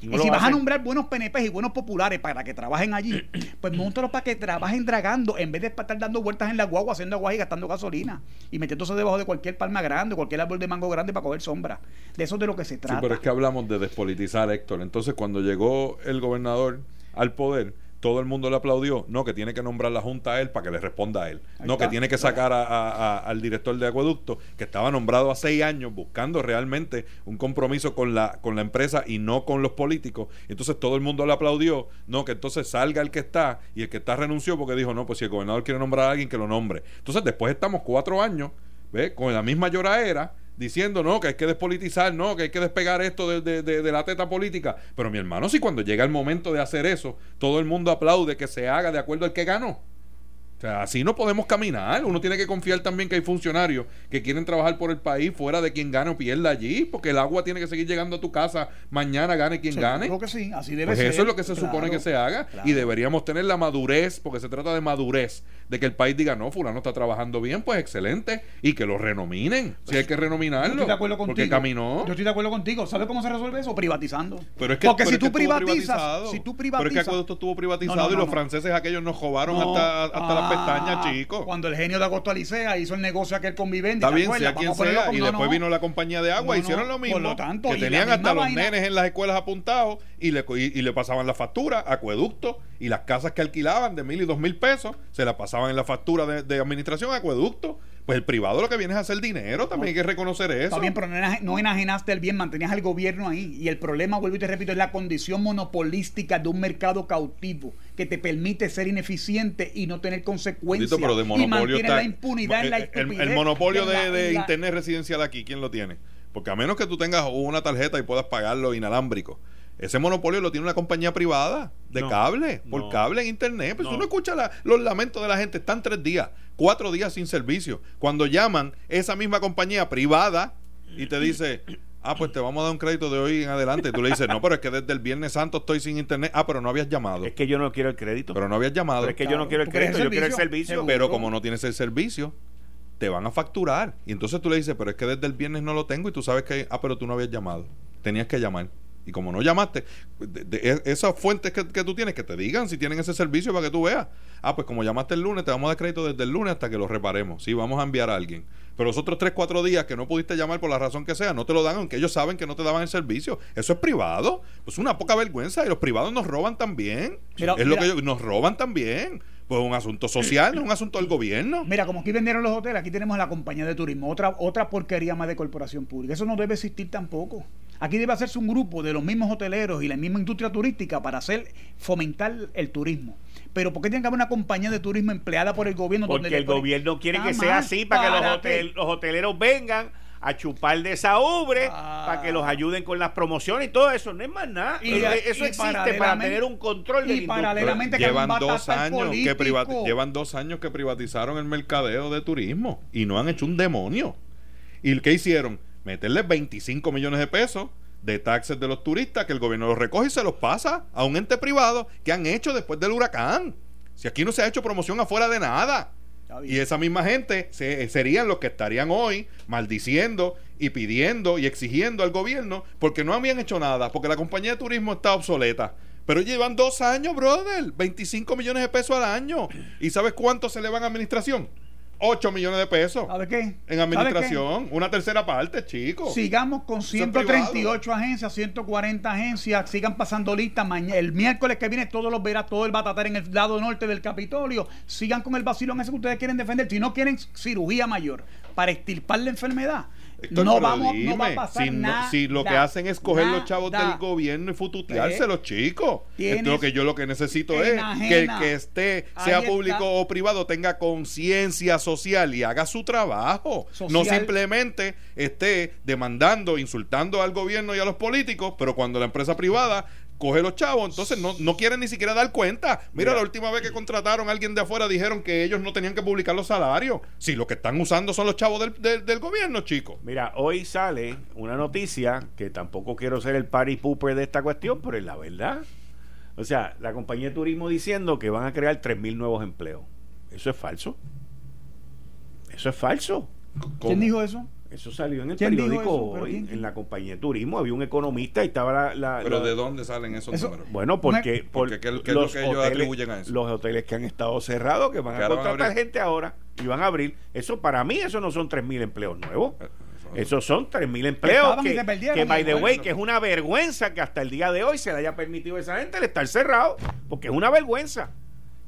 y si vas a nombrar buenos PNPs y buenos populares para que trabajen allí, [clears throat] pues montalos para que trabajen dragando en vez de estar dando vueltas en la guagua, haciendo agua y gastando gasolina y metiéndose debajo de cualquier palma grande, cualquier árbol de mango grande para coger sombra. De eso es de lo que se trata. Sí, pero es que hablamos de despolitizar, Héctor. Entonces, cuando llegó el gobernador al poder, todo el mundo le aplaudió. No, que tiene que nombrar la Junta a él para que le responda a él. no, que tiene que sacar al director de acueducto, que estaba nombrado a seis años buscando realmente un compromiso con la, con la empresa y no con los políticos. Entonces todo el mundo le aplaudió. No, que entonces salga el que está y el que está renunció porque dijo, no, pues si el gobernador quiere nombrar a alguien, que lo nombre. Entonces después estamos cuatro años, ¿ves? Con la misma lloradera diciendo no, que hay que despolitizar, no, que hay que despegar esto de, de, de, la teta política. Pero mi hermano, si cuando llega el momento de hacer eso, todo el mundo aplaude que se haga de acuerdo al que ganó. O sea, así no podemos caminar. Uno tiene que confiar también que hay funcionarios que quieren trabajar por el país fuera de quien gane o pierda allí, porque el agua tiene que seguir llegando a tu casa mañana, gane quien gane. Creo que sí, así debe pues ser. Eso es lo que se supone que se haga y deberíamos tener la madurez, porque se trata de madurez, de que el país diga, no, fulano está trabajando bien, pues excelente, y que lo renominen, si hay que renominarlo. Yo estoy de acuerdo contigo. Porque caminó. Yo estoy de acuerdo contigo. ¿Sabes cómo se resuelve eso? Privatizando. Pero es que, porque si tú privatizas, si tú privatizas. Pero es que Acueducto estuvo privatizado y los franceses aquellos nos robaron hasta, hasta las pestañas, chicos. Cuando el genio de Agosto Alicea hizo el negocio aquel convivente. Está bien, sea quien sea. Y después vino la compañía de agua, hicieron lo mismo. Por lo tanto, que tenían hasta los nenes en las escuelas apuntados y le, y, le pasaban la factura, acueducto, y las casas que alquilaban de mil y dos mil pesos, se la pasaban en la factura de, administración, acueducto Pues el privado lo que viene es a hacer dinero, también hay que reconocer eso. Está bien, pero no enajenaste el bien, mantenías al gobierno ahí. Y el problema, vuelvo y te repito, es la condición monopolística de un mercado cautivo que te permite ser ineficiente y no tener consecuencias. pero de monopolio y la impunidad en la el, el, monopolio de, internet residencial aquí, ¿quién lo tiene? Porque a menos que tú tengas una tarjeta y puedas pagarlo inalámbrico. Ese monopolio lo tiene una compañía privada de cable, por cable en internet. Pues no. tú no escuchas los lamentos de la gente. Están tres días, cuatro días sin servicio. Cuando llaman esa misma compañía privada y te dice, ah, pues te vamos a dar un crédito de hoy en adelante. Y tú le dices, no, pero es que desde el Viernes Santo estoy sin internet. Ah, pero no habías llamado. Es que yo no quiero el crédito. Pero no habías llamado. Pero es que yo no quiero el crédito, yo quiero el servicio. Pero como no tienes el servicio, te van a facturar. Y entonces tú le dices, pero es que desde el viernes no lo tengo y tú sabes que, ah, pero tú no habías llamado. Tenías que llamar. Y como no llamaste, de, e, esas fuentes que, tú tienes, que te digan si tienen ese servicio para que tú veas. Ah, pues como llamaste el lunes, te vamos a dar crédito desde el lunes hasta que lo reparemos. Sí, vamos a enviar a alguien. Pero los otros 3, 4 días que no pudiste llamar por la razón que sea, no te lo dan, aunque ellos saben que no te daban el servicio. Eso es privado. Pues una poca vergüenza. Y los privados nos roban también. es lo que ellos, nos roban también. Pues un asunto social, no es un asunto del gobierno. Mira, como aquí vendieron los hoteles, aquí tenemos la compañía de turismo, otra, otra porquería más de corporación pública. Eso no debe existir tampoco. Aquí debe hacerse un grupo de los mismos hoteleros y la misma industria turística para hacer fomentar el turismo. Pero ¿por qué tiene que haber una compañía de turismo empleada por el gobierno? Porque el gobierno quiere que sea así para que los, los hoteleros vengan a chupar de esa ubre para que los ah. ayuden con las promociones y todo eso. No es más nada. Y, eso existe para tener un control de y paralelamente llevan dos años que llevan dos años que privatizaron el mercadeo de turismo y no han hecho un demonio. ¿Y qué hicieron? Meterle 25 millones de pesos de taxes de los turistas que el gobierno los recoge y se los pasa a un ente privado que han hecho después del huracán. Si aquí no se ha hecho promoción afuera de nada. Y esa misma gente serían los que estarían hoy maldiciendo y pidiendo y exigiendo al gobierno porque no habían hecho nada, porque la compañía de turismo está obsoleta. Pero llevan dos años, brother, 25 millones de pesos al año. ¿Y sabes cuánto se le van a administración? 8 millones de pesos. ¿Sabe qué? En administración. Una tercera parte, chicos. Sigamos con 138 agencias, 140 agencias. Sigan pasando listas. El miércoles que viene todos los verá, todo el batatar en el lado norte del Capitolio. Sigan con el vacilón ese que ustedes quieren defender. Si no quieren cirugía mayor para extirpar la enfermedad, no, vamos, no va a pasar si, nada, si lo que hacen es coger los chavos del gobierno y fututearse los chicos. Lo que yo lo que necesito es que el que esté, sea público o privado, tenga conciencia social y haga su trabajo. No simplemente esté demandando, insultando al gobierno y a los políticos, pero cuando la empresa privada coge los chavos, entonces no, no quieren ni siquiera dar cuenta. Mira, la última vez que contrataron a alguien de afuera dijeron que ellos no tenían que publicar los salarios. Si lo que están usando son los chavos del, del, gobierno, chicos. Mira, hoy sale una noticia que tampoco quiero ser el party pooper de esta cuestión, pero es la verdad. O sea, la compañía de turismo diciendo que van a crear 3.000 nuevos empleos. Eso es falso. Eso es falso. ¿Quién dijo eso? Eso salió en el periódico en la compañía de turismo. Había un economista y estaba la. ¿Pero de dónde salen esos números? Bueno, porque. porque, ¿qué, es lo que ellos atribuyen a eso? Los hoteles que han estado cerrados, que van a contratar gente ahora y van a abrir. Eso, para mí, eso no son 3.000 empleos nuevos. Eh, Esos son 3.000 empleos que, que, by the way, que es una vergüenza que hasta el día de hoy se le haya permitido a esa gente el estar cerrado, porque es una vergüenza.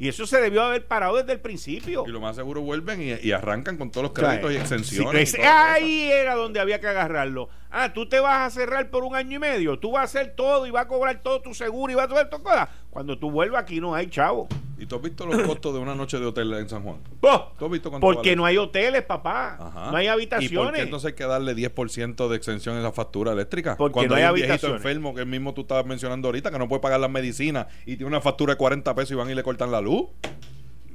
Y eso se debió haber parado desde el principio. Y lo más seguro vuelven y, arrancan con todos los créditos y exenciones. ahí era donde había que agarrarlo. Ah, tú te vas a cerrar por un año y medio. Tú vas a hacer todo y vas a cobrar todo tu seguro y vas a hacer todo. Cuando tú vuelvas aquí no hay chavo. ¿Y tú has visto los costos de una noche de hotel en San Juan? ¿Tú has visto porque no hay hoteles, papá. No hay habitaciones. ¿Y por qué entonces hay que darle 10% de exención en la factura eléctrica? Porque Cuando no hay, hay un viejito enfermo, que el mismo tú estabas mencionando ahorita, que no puede pagar las medicinas y tiene una factura de 40 pesos y van y le cortan la luz.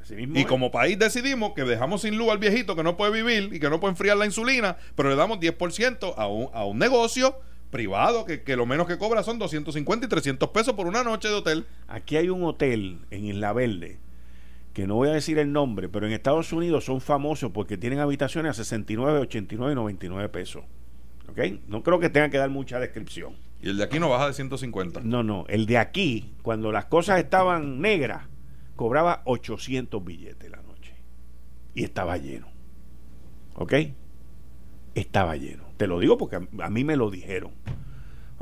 y como país decidimos que dejamos sin luz al viejito que no puede vivir y que no puede enfriar la insulina, pero le damos 10% a un, a un negocio privado que, que, lo menos que cobra son 250 y 300 pesos por una noche de hotel. Aquí hay un hotel en Isla Verde, que no voy a decir el nombre, pero en Estados Unidos son famosos porque tienen habitaciones a 69, 89 y 99 pesos. ¿Ok? No creo que tengan que dar mucha descripción. ¿Y el de aquí no baja de 150? No, no. El de aquí, cuando las cosas estaban negras, cobraba 800 billetes la noche. Y estaba lleno. ¿Ok? Estaba lleno. Te lo digo porque a, mí me lo dijeron.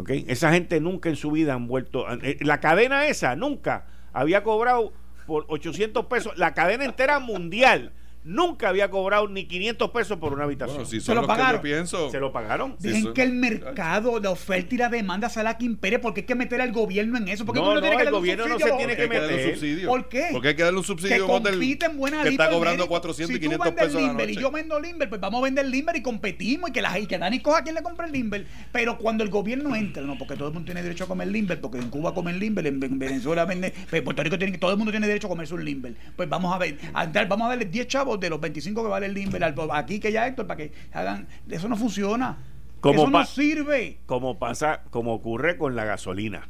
Esa gente nunca en su vida han vuelto. Eh, la cadena esa nunca había cobrado por 800 pesos. La cadena entera mundial nunca había cobrado ni 500 pesos por una habitación. se lo pagaron. pienso, se lo pagaron. Dejen que el mercado, la oferta y la demanda sea la que impere, porque hay que meter al gobierno en eso. Porque no, no, tiene que el gobierno no se tiene que meter. ¿Por qué? Porque hay que darle un subsidio que compiten buena que está cobrando 400 y 500 pesos limber y yo vendo limber, pues vamos a vender limber y competimos y que, la, y que Dani coja a quien le compre el limber. Pero cuando el gobierno entra, no, porque todo el mundo tiene derecho a comer limber, porque en Cuba comen limber, en, Venezuela vende, pues en Puerto Rico tiene, todo el mundo tiene derecho a comerse un limber. Pues vamos a ver, vamos a darle 10 chavos de los 25 que vale el limber aquí que ya Héctor para que hagan eso no funciona como eso no sirve como pasa como ocurre con la gasolina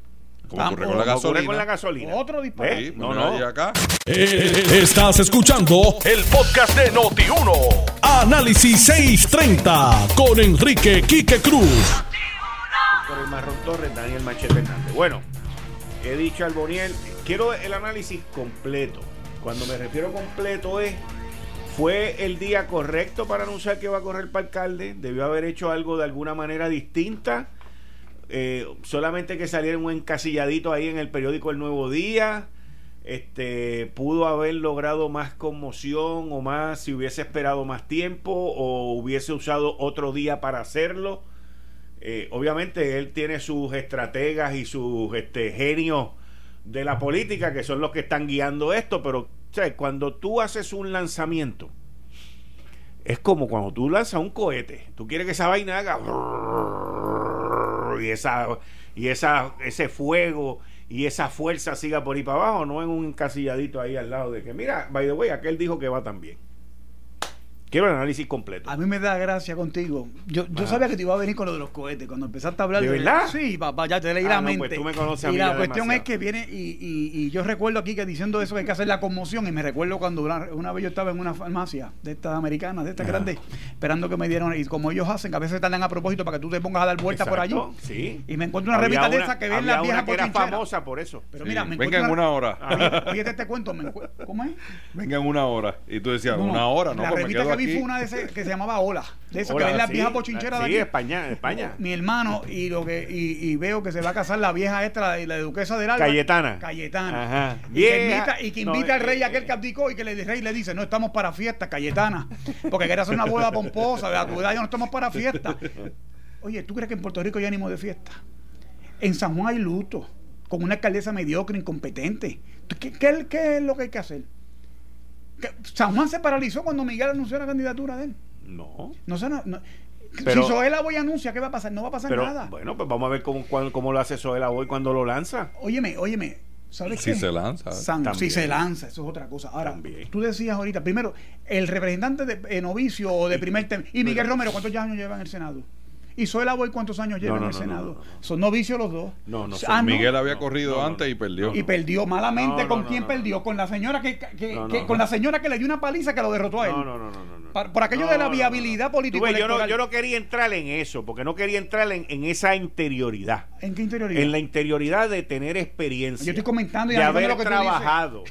como ocurre con la gasolina. con la gasolina. Otro disparate. Sí, no, no. Acá. Eh, estás escuchando el podcast de Noti1. Análisis 630 con Enrique Quique Cruz. Con el Marrón Torres, Daniel Machete Hernández. Bueno, he dicho al Boniel, quiero el análisis completo. Cuando me refiero completo es ¿Fue el día correcto para anunciar que va a correr para alcalde? ¿Debió haber hecho algo de alguna manera distinta? Eh, solamente que saliera un encasilladito ahí en el periódico El Nuevo Día. Este, pudo haber logrado más conmoción o más si hubiese esperado más tiempo o hubiese usado otro día para hacerlo. Eh, obviamente él tiene sus estrategas y sus este, genios de la política que son los que están guiando esto, pero sea, cuando tú haces un lanzamiento, es como cuando tú lanzas un cohete. Tú quieres que esa vaina haga y esa y esa ese fuego y esa fuerza siga por ahí para abajo, no en un encasilladito ahí al lado de que mira, by the way, aquel dijo que va también. Quiero el análisis completo. A mí me da gracia contigo. Yo, yo sabía que te iba a venir con lo de los cohetes. Cuando empezaste a hablar de. verdad? Sí, papá, ya te leí la ah, pues mente. tú me conoces a y la cuestión es que viene. Y, y, yo recuerdo aquí que diciendo eso hay que hacer la conmoción. Y me recuerdo cuando una, vez yo estaba en una farmacia de estas americanas, de estas grandes, esperando que me dieran. Y como ellos hacen, que a veces tardan a propósito para que tú te pongas a dar vueltas por allí. Sí. Y me encuentro una revista de esas que ven las viejas que era famosa por eso. Pero mira, me Venga en una hora. [laughs] Oye, te, cuento. ¿Cómo es? Venga en una hora. Y tú decías, una hora, ¿no? La que vi fue una de esas se llamaba Ola. De eso que ven las viejas bochincheras sí, de España, España. Mi hermano, y lo que y, veo que se va a casar la vieja esta, la, la duquesa del Alba. Cayetana. Cayetana. Ajá. Y, que invita, y que invita al rey eh, aquel que abdicó y que el rey le dice, no estamos para fiesta, Cayetana. Porque quiere hacer una boda pomposa, de cuidado, no estamos para fiesta. Oye, ¿tú crees que en Puerto Rico hay ánimo de fiesta? En San Juan hay luto, con una alcaldesa mediocre, incompetente. ¿Qué, qué, qué es lo que hay que hacer? San Juan se paralizó cuando Miguel anunció la candidatura de él. No. No sé, no, si Soela Boy anuncia, ¿qué va a pasar? No va a pasar nada. Bueno, pues vamos a ver cómo, cómo, lo hace Soela Boy cuando lo lanza. Óyeme, óyeme. ¿Sabes si se lanza. si se lanza, eso es otra cosa. Ahora, tú decías ahorita, primero, el representante de novicio o de primer tema. Y Miguel Romero, ¿cuántos años lleva en el Senado? ¿Y Soela Boy cuántos años lleva en el Senado? Son novicios los dos. No, no. Ah, Miguel había corrido antes y perdió. Y perdió malamente. ¿Con quién perdió? Con la señora que, con la señora que le dio una paliza que lo derrotó a él. No, no, no, no. Por, aquello de la viabilidad política. Yo no, yo no quería entrar en eso, porque no quería entrar en, en, esa interioridad. ¿En qué interioridad? En la interioridad de tener experiencia. Yo estoy comentando y de haber trabajado.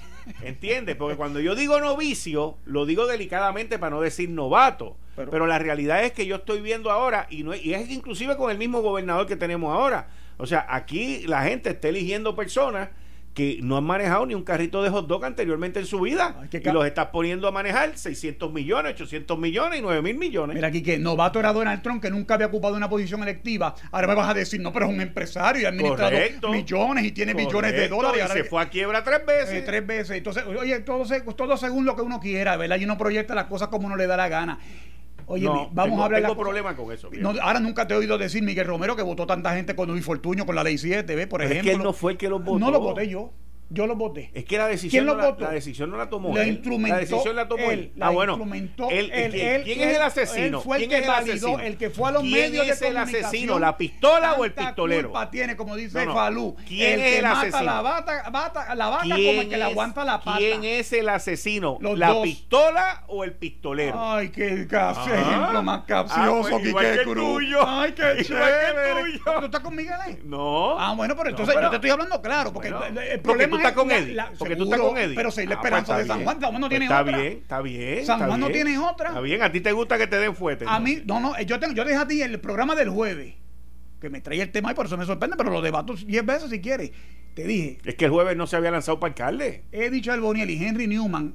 ¿Entiendes? Porque cuando yo digo novicio, lo digo delicadamente para no decir novato. Pero, la realidad es que yo estoy viendo ahora, y, no, y es inclusive con el mismo gobernador que tenemos ahora. O sea, aquí la gente está eligiendo personas que no han manejado ni un carrito de hot dog anteriormente en su vida y los estás poniendo a manejar 600 millones, 800 millones y 9 mil millones. Mira aquí que novato era Donald Trump que nunca había ocupado una posición electiva. Ahora me vas a decir, no, pero es un empresario y ha administrado millones y tiene millones de dólares. Y se fue a quiebra tres veces. Eh, tres veces. Entonces, oye, todo, todo según lo que uno quiera, ¿verdad? Y uno proyecta las cosas como uno le da la gana. Oye, vamos a hablar. Tengo problema con eso. ahora nunca te he oído decir Miguel Romero que votó tanta gente con Luis Fortuño con la ley 7, ¿ves? Por ejemplo. Es que él no fue el que lo votó. No lo voté yo. Yo lo voté. Es que la decisión, no la, la, decisión no la tomó la él. La decisión la tomó él. ah, bueno. Él, él, ¿Quién, es el asesino? Él fue el ¿Quién que validó, el que fue a los medios de comunicación. es el asesino? ¿La pistola o el pistolero? culpa tiene, como dice Falú. ¿Quién el es el mata asesino? La bata, bata, la vaca como el que le aguanta la pata. ¿Quién es el asesino? ¿La pistola o el pistolero? Ay, qué ejemplo más capcioso, que Cruz. Ay, qué [laughs] chévere. ¿Tú estás con Miguel? No. Ah, bueno, pero entonces yo te estoy hablando claro, porque el problema es... estás con Eddie porque tú estás con Eddie. Pero si la ah, pues esperanza de San Juan, San Juan no tiene pues otra. Está bien, está bien. San Juan no tiene otra. Está bien, a ti te gusta que te den fuerte. A mí, no, no, yo, tengo, yo dejé a ti el programa del jueves, que me trae el tema y por eso me sorprende, pero lo debato 10 veces si quieres. Te dije. Es que el jueves no se había lanzado para alcalde. He dicho al Boniel y Henry Newman,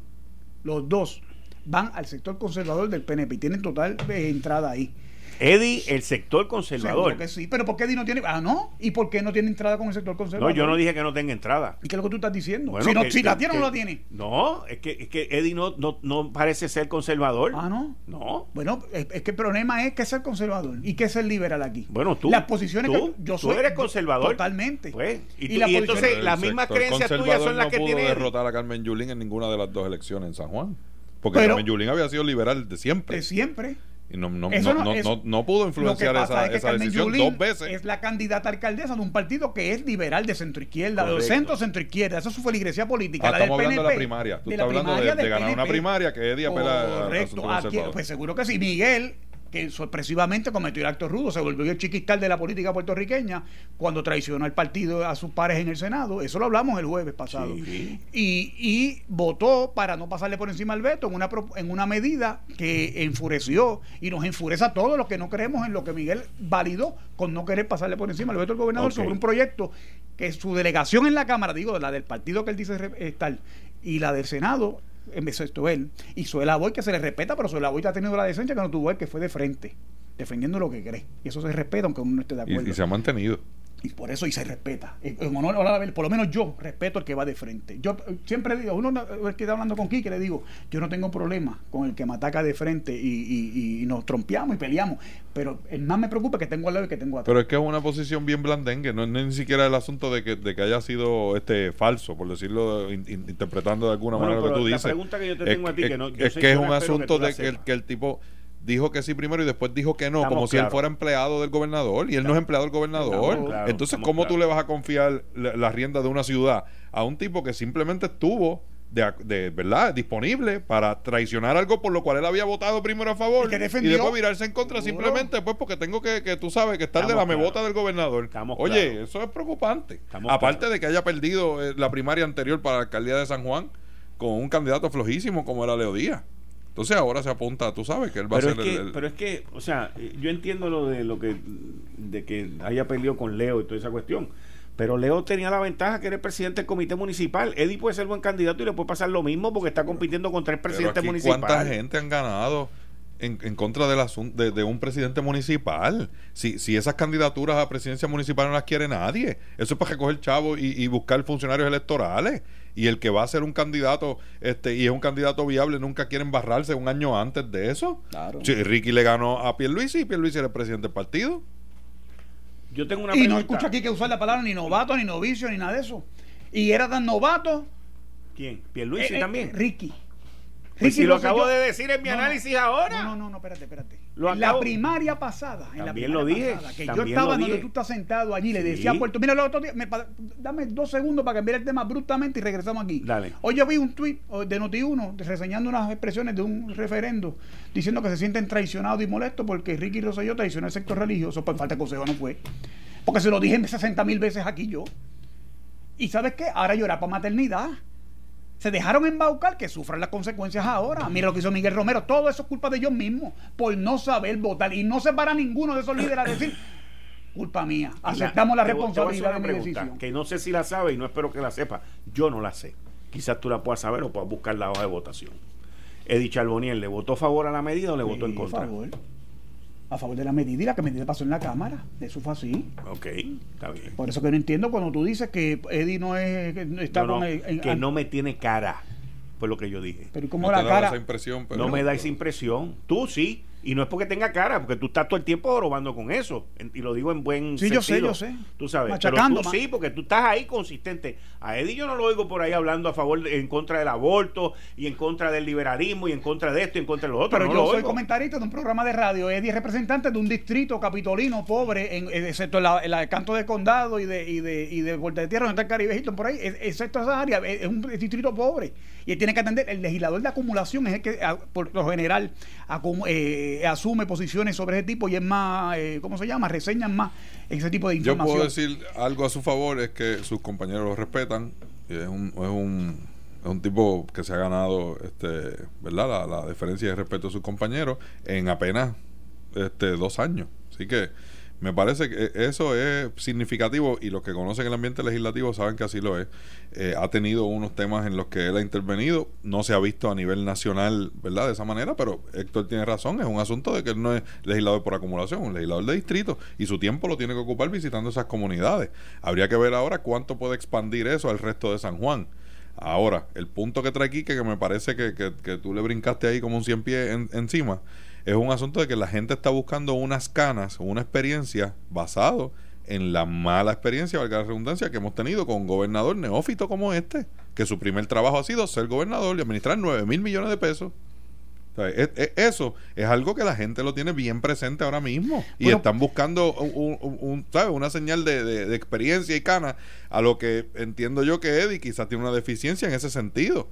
los dos, van al sector conservador del PNP y tienen total eh, entrada ahí. Eddie, el sector conservador. que sí, pero ¿por qué Eddie no tiene? Ah, no. ¿Y por qué no tiene entrada con el sector conservador? No, yo no dije que no tenga entrada. ¿Y qué es lo que tú estás diciendo? si, no, si la tiene o no la tiene. No, es que, es que Eddie no, no, parece ser conservador. Ah, no. No. Bueno, es, que el problema es que es ser conservador y que es ser liberal aquí. Bueno, tú. Las posiciones tú, que yo soy. Tú eres conservador. Totalmente. Pues, y, entonces las mismas creencias tuyas son las que tiene. No derrotar a Carmen Yulín en ninguna de las dos elecciones en San Juan. Porque Carmen Yulín había sido liberal de siempre. De siempre. No, no, no, no, pudo influenciar esa, esa decisión dos veces. Es la candidata alcaldesa de un partido que es liberal de centro izquierda, de centro centro izquierda. Esa es su feligresía política. Ah, estamos hablando de la primaria. Tú estás hablando de, ganar una primaria que es día Correcto. pues seguro que sí. Miguel que sorpresivamente cometió el acto rudo, se volvió el chiquistal de la política puertorriqueña cuando traicionó al partido a sus pares en el Senado. Eso lo hablamos el jueves pasado. Y, y, votó para no pasarle por encima al veto en una, en una medida que enfureció y nos enfurece a todos los que no creemos en lo que Miguel validó con no querer pasarle por encima al veto del gobernador sobre un proyecto que su delegación en la Cámara, digo, la del partido que él dice estar, y la del Senado esto él. Y Suela Boy, que se le respeta, pero Suela Boy ha tenido la decencia que no tuvo él, que fue de frente, defendiendo lo que cree. Y eso se respeta, aunque uno no esté de acuerdo. y se ha mantenido. Y por eso y se respeta. En honor por lo menos yo respeto al que va de frente. Yo siempre digo, uno que está hablando con Quique, le digo, yo no tengo problema con el que me ataca de frente y, nos trompeamos y peleamos. Pero el más me preocupa que tengo al lado y que tengo atrás. Pero es que es una posición bien blandengue, no es ni siquiera el asunto de que, de que haya sido este falso, por decirlo, interpretando de alguna manera lo que tú dices. La pregunta que yo te tengo a ti, que no, es que es un asunto de que que el tipo dijo que sí primero y después dijo que no, como si él fuera empleado del gobernador y él no es empleado del gobernador. Entonces, ¿cómo tú le vas a confiar la, rienda de una ciudad a un tipo que simplemente estuvo de, verdad disponible para traicionar algo por lo cual él había votado primero a favor y, después virarse en contra simplemente pues porque tengo que, que tú sabes que estar de la mebota del gobernador. Oye eso es preocupante. Aparte de que haya perdido eh, la primaria anterior para la alcaldía de San Juan con un candidato flojísimo como era Leo Díaz entonces ahora se apunta, tú sabes que él va a ser el, Pero es que, o sea, yo entiendo lo de lo que de que haya peleado con Leo y toda esa cuestión. Pero Leo tenía la ventaja que era el presidente del comité municipal. Eddie puede ser buen candidato y le puede pasar lo mismo porque está compitiendo contra el presidente municipal. ¿Cuánta gente han ganado? En, en, contra del de, de, un presidente municipal. Si, si esas candidaturas a presidencia municipal no las quiere nadie, eso es para recoger chavo y, y buscar funcionarios electorales y el que va a ser un candidato este y es un candidato viable nunca quiere embarrarse un año antes de eso. Claro. Ricky le ganó a Pierluisi y Pierluisi era el presidente del partido. Yo tengo una Y no escucho aquí que usar la palabra ni novato, ni novicio, ni nada de eso. Y era tan novato. ¿Quién? Pierluisi eh, eh, también. Ricky. Pues si lo acabo de decir en mi análisis ahora. No, no, no, espérate, espérate. En la primaria pasada. En también lo dije. que yo estaba donde tú estás sentado allí, le decía a Puerto, mira, el otro día, dame dos segundos para cambiar el tema bruscamente y regresamos aquí. Dale. Hoy yo vi un tuit de Noti1 reseñando unas expresiones de un referendo diciendo que se sienten traicionados y molestos porque Ricky Rosselló traicionó el sector religioso. Por falta de consejo no fue. Porque se lo dije 60 mil veces aquí yo. ¿Y sabes qué? Ahora llorar para maternidad se dejaron embaucar que sufran las consecuencias ahora. Mira lo que hizo Miguel Romero. Todo eso es culpa de ellos mismos por no saber votar. Y no se para ninguno de esos líderes a decir, culpa mía. Aceptamos la, responsabilidad de mi decisión. Que no sé si la sabe y no espero que la sepa. Yo no la sé. Quizás tú la puedas saber o puedas buscar la hoja de votación. Eddie Charboniel, ¿le votó a favor a la medida o le votó en contra? Favor a favor de la medida y la que medida pasó en la Cámara. Eso fue así. Ok, está bien. Por eso que no entiendo cuando tú dices que Eddie no es. Está que no me tiene cara, fue lo que yo dije. Pero como la cara. impresión, no me da esa impresión. Tú sí. Y no es porque tenga cara, porque tú estás todo el tiempo robando con eso. Y lo digo en buen sí, sentido. Sí, yo sé, yo sé. Tú sabes. Machacando, pero tú sí, porque tú estás ahí consistente. A Eddie yo no lo oigo por ahí hablando a favor, en contra del aborto, y en contra del liberalismo, y en contra de esto, y en contra de lo otro. Pero yo soy comentarista de un programa de radio. Eddie es representante de un distrito capitolino pobre, en, excepto en, el canto de condado y de, y de, y de Vuelta de Tierra, donde está el Caribe por ahí, excepto esa área, es un distrito pobre. Y él tiene que atender, el legislador de acumulación es el que, por lo general, eh, asume posiciones sobre ese tipo y es más, eh, ¿cómo se llama? Reseñan más ese tipo de información. Yo puedo decir algo a su favor, es que sus compañeros lo respetan. Y es un, es un, es un tipo que se ha ganado este, ¿verdad? La, la deferencia y el respeto de sus compañeros en apenas este, dos años. Así que Me parece que eso es significativo y los que conocen el ambiente legislativo saben que así lo es. Eh, ha tenido unos temas en los que él ha intervenido, no se ha visto a nivel nacional, ¿verdad? De esa manera, pero Héctor tiene razón, es un asunto de que él no es legislador por acumulación, un legislador de distrito y su tiempo lo tiene que ocupar visitando esas comunidades. Habría que ver ahora cuánto puede expandir eso al resto de San Juan. Ahora, el punto que trae aquí, que, me parece que, que, tú le brincaste ahí como un cien pies encima, es un asunto de que la gente está buscando unas canas, una experiencia basado en la mala experiencia, valga la redundancia, que hemos tenido con un gobernador neófito como este, que su primer trabajo ha sido ser gobernador y administrar 9 mil millones de pesos. eso es algo que la gente lo tiene bien presente ahora mismo y están buscando un, una señal de, de, experiencia y cana a lo que entiendo yo que Eddie quizás tiene una deficiencia en ese sentido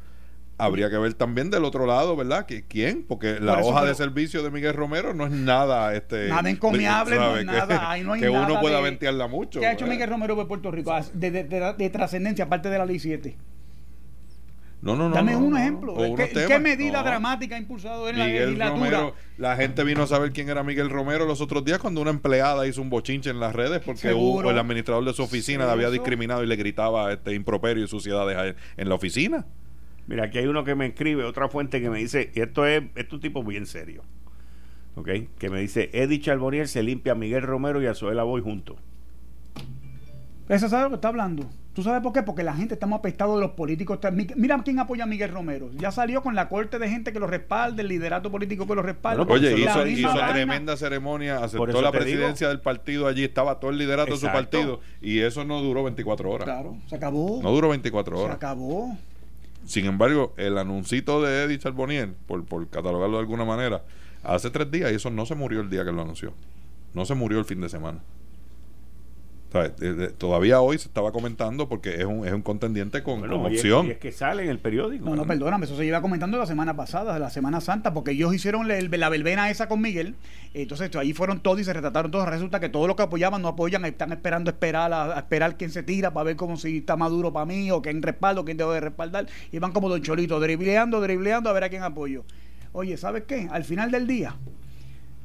habría que ver también del otro lado, ¿verdad? que ¿Quién? Porque la hoja de servicio de Miguel Romero no es nada este nada encomiable, no es [laughs] nada, ahí no hay que uno pueda ventearla mucho. ¿Qué ha hecho Miguel Romero de Puerto Rico de, de, trascendencia aparte de la ley 7? No, no, no. Dame un ejemplo. ¿Qué, medida dramática ha impulsado en la legislatura? la gente vino a saber quién era Miguel Romero los otros días cuando una empleada hizo un bochinche en las redes porque el administrador de su oficina le había discriminado y le gritaba este improperio y suciedades en la oficina. Mira, aquí hay uno que me escribe, otra fuente que me dice, y esto es, es un tipo bien serio, ¿ok? Que me dice, Eddie Charbonier se limpia a Miguel Romero y a Zoela Boy juntos. Eso sabe lo que está hablando. ¿Tú sabes por qué? Porque la gente estamos apestados de los políticos. Mira quién apoya a Miguel Romero. Ya salió con la corte de gente que lo respalda, el liderato político que lo respalda. Oye, hizo, hizo tremenda ceremonia, aceptó la presidencia del partido allí, estaba todo el liderato de su partido y eso no duró 24 horas. Claro, se acabó. No duró 24 horas. Se acabó. Sin embargo, el anuncito de Eddie Charbonnier, por, por catalogarlo de alguna manera, hace tres días y eso no se murió el día que lo anunció. No se murió el fin de semana. Todavía hoy se estaba comentando porque es un, es un contendiente con, opción. Y es, que sale en el periódico. No, no, perdóname, eso se lleva comentando la semana pasada, de la Semana Santa, porque ellos hicieron la, la verbena esa con Miguel. Entonces ahí fueron todos y se retrataron todos. Resulta que todos los que apoyaban no apoyan, están esperando esperar a, esperar quién se tira para ver cómo si está maduro para mí o quién respaldo, quién debe de respaldar. Y van como Don Cholito, dribleando, dribleando a ver a quién apoyo. Oye, ¿sabes qué? Al final del día,